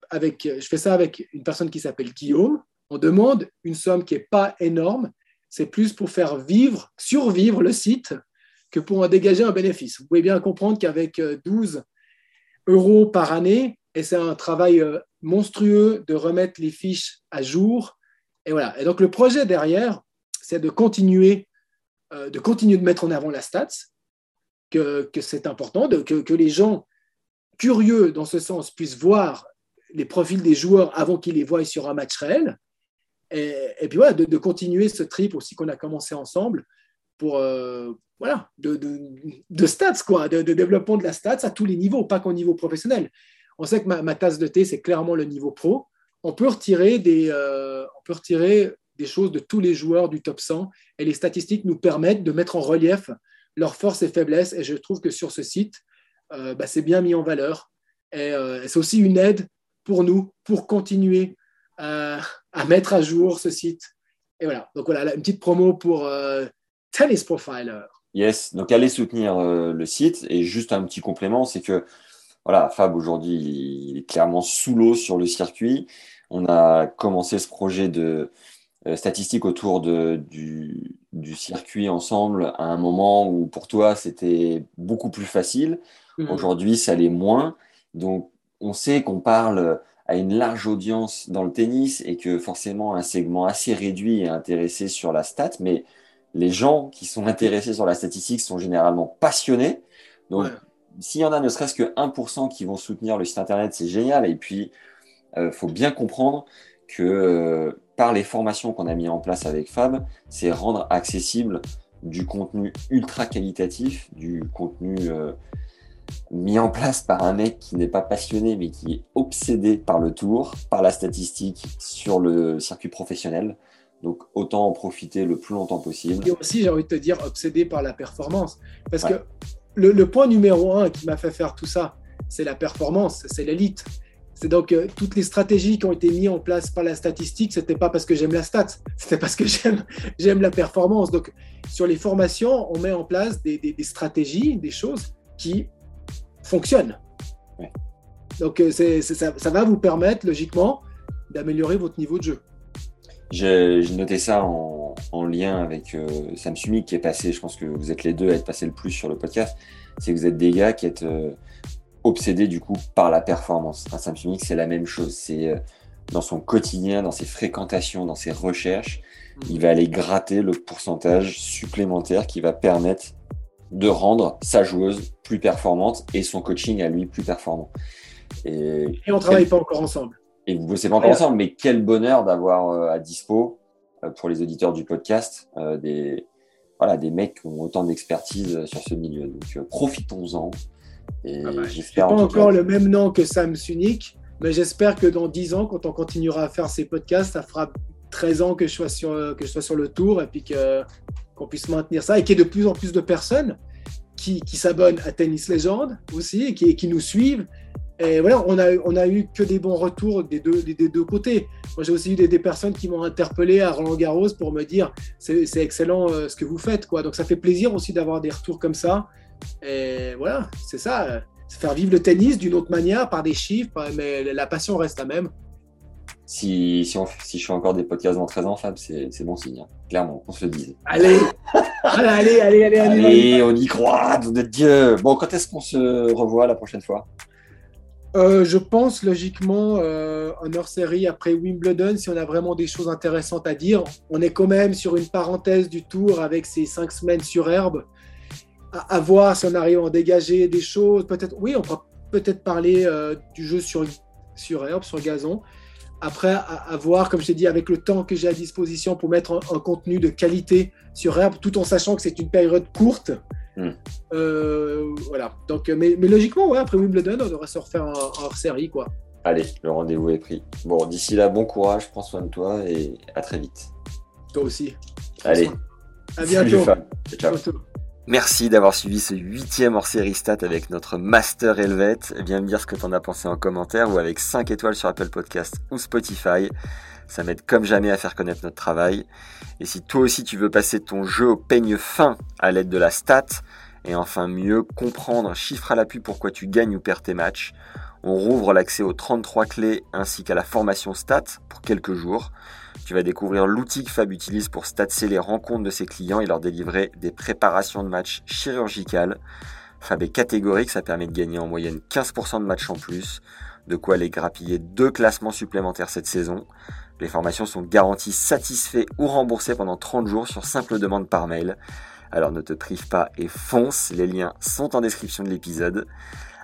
avec, je fais ça avec une personne qui s'appelle Guillaume, on demande une somme qui n'est pas énorme, c'est plus pour faire vivre, survivre le site que pour en dégager un bénéfice. Vous pouvez bien comprendre qu'avec 12 euh, euros par année, et c'est un travail euh, monstrueux de remettre les fiches à jour. Et voilà. Et donc le projet derrière, c'est de continuer, euh, de continuer de mettre en avant la stats, que, c'est important, que, que, les gens curieux dans ce sens puissent voir les profils des joueurs avant qu'ils les voient sur un match réel. Et, puis voilà, de, continuer ce trip aussi qu'on a commencé ensemble pour voilà, de, stats, quoi, de, développement de la stats à tous les niveaux, pas qu'au niveau professionnel. On sait que ma, tasse de thé, c'est clairement le niveau pro. On peut, retirer des, euh, on peut retirer des choses de tous les joueurs du top 100 et les statistiques nous permettent de mettre en relief leurs forces et faiblesses. Et je trouve que sur ce site, euh, bah, c'est bien mis en valeur. Et c'est aussi une aide pour nous, pour continuer à mettre à jour ce site. Et voilà, donc voilà, une petite promo pour euh, Tennis Profiler. Yes, donc allez soutenir euh, le site. Et juste un petit complément, c'est que voilà, Fab aujourd'hui, il est clairement sous l'eau sur le circuit. On a commencé ce projet de statistiques autour de, du, du, circuit ensemble à un moment où pour toi c'était beaucoup plus facile. Mhm. Aujourd'hui, ça l'est moins. Donc, on sait qu'on parle à une large audience dans le tennis et que forcément un segment assez réduit est intéressé sur la stat, mais les gens qui sont intéressés sur la statistique sont généralement passionnés. Donc, s'il y en a ne serait-ce que 1% qui vont soutenir le site internet, c'est génial. Et puis, il euh, faut bien comprendre que euh, par les formations qu'on a mis en place avec Fab, c'est rendre accessible du contenu ultra qualitatif, du contenu euh, mis en place par un mec qui n'est pas passionné, mais qui est obsédé par le tour, par la statistique sur le circuit professionnel. Donc autant en profiter le plus longtemps possible. Et aussi, j'ai envie de te dire, obsédé par la performance. Parce que le, point numéro un qui m'a fait faire tout ça, c'est la performance, c'est l'élite. C'est donc euh, toutes les stratégies qui ont été mises en place par la statistique, c'était pas parce que j'aime la stat, c'était parce que j'aime [LAUGHS] j'aime la performance. Donc sur les formations, on met en place des, des, stratégies, des choses qui fonctionnent. Donc euh, ça va vous permettre logiquement d'améliorer votre niveau de jeu. J'ai noté ça en, lien avec euh, Sam Sumi qui est passé, je pense que vous êtes les deux à être passés le plus sur le podcast, c'est que vous êtes des gars qui êtes euh, obsédés du coup par la performance. Un Sam Sumi, c'est la même chose, c'est euh, dans son quotidien, dans ses fréquentations, dans ses recherches, il va aller gratter le pourcentage supplémentaire qui va permettre de rendre sa joueuse plus performante et son coaching à lui plus performant. Et, et on travaille pas encore ensemble. Et vous bossez pas encore ensemble, mais quel bonheur d'avoir euh, à dispo euh, pour les auditeurs du podcast euh, des voilà des mecs qui ont autant d'expertise sur ce milieu. Donc profitons-en. Et ah bah, j'espère pas encore le même nom que Sam Sunik, mais j'espère que dans 10 ans, quand on continuera à faire ces podcasts, ça fera 13 ans que je sois sur, que je sois sur le tour et puis qu'on puisse maintenir ça et qu'il y ait de plus en plus de personnes qui, qui s'abonnent à Tennis Legend aussi et qui, qui nous suivent et voilà, on a, on a eu que des bons retours des deux, des, deux côtés. Moi, j'ai aussi eu des, personnes qui m'ont interpellé à Roland Garros pour me dire c'est excellent euh, ce que vous faites. Quoi. Donc, ça fait plaisir aussi d'avoir des retours comme ça. Et voilà, c'est ça. Euh, faire vivre le tennis d'une autre manière, par des chiffres, mais la passion reste la même. Si, si, si je fais encore des podcasts dans 13 ans, Fab, c'est bon signe. Hein. Clairement, on se le dise. [LAUGHS] Allez Allez, allez, allez, allez, allez, on y croit, de Dieu Bon, quand est-ce qu'on se revoit la prochaine fois? Euh, je pense logiquement euh, en hors-série après Wimbledon, si on a vraiment des choses intéressantes à dire. On est quand même sur une parenthèse du tour avec ces cinq semaines sur herbe. À, voir si on arrive à en dégager des choses. Peut-être, oui, on pourra peut-être parler euh, du jeu sur, sur herbe, sur gazon. Après, à, voir, comme je t'ai dit, avec le temps que j'ai à disposition pour mettre un, contenu de qualité sur herbe, tout en sachant que c'est une période courte. Hmm. Euh, voilà. Donc, mais, mais, logiquement, ouais, après Wimbledon, on devrait se refaire un, hors-série, quoi. Allez, le rendez-vous est pris. Bon, d'ici là, bon courage, prends soin de toi et à très vite. Toi aussi. Allez. À bientôt. Ciao. Merci d'avoir suivi ce huitième hors-série stat avec notre master Helvet. Viens me dire ce que t'en as pensé en commentaire ou avec 5 étoiles sur Apple Podcast ou Spotify. Ça m'aide comme jamais à faire connaître notre travail. Et si toi aussi tu veux passer ton jeu au peigne fin à l'aide de la stat, et enfin mieux comprendre chiffre à l'appui pourquoi tu gagnes ou perds tes matchs, on rouvre l'accès aux 33 clés ainsi qu'à la formation stat pour quelques jours. Tu vas découvrir l'outil que Fab utilise pour statser les rencontres de ses clients et leur délivrer des préparations de matchs chirurgicales. Fab est catégorique, ça permet de gagner en moyenne 15% de matchs en plus, de quoi aller grappiller deux classements supplémentaires cette saison. Les formations sont garanties satisfaits ou remboursées pendant 30 jours sur simple demande par mail. Alors ne te prive pas et fonce, les liens sont en description de l'épisode.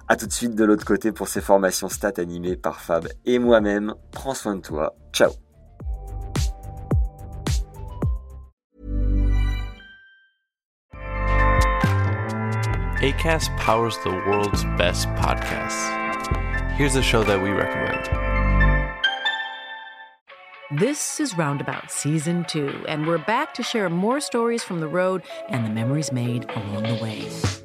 A tout de suite de l'autre côté pour ces formations stats animées par Fab et moi-même. Prends soin de toi. Ciao ACAST powers the world's best podcasts. Here's a show that we recommend. This is Roundabout Season 2, and we're back to share more stories from the road and the memories made along the way.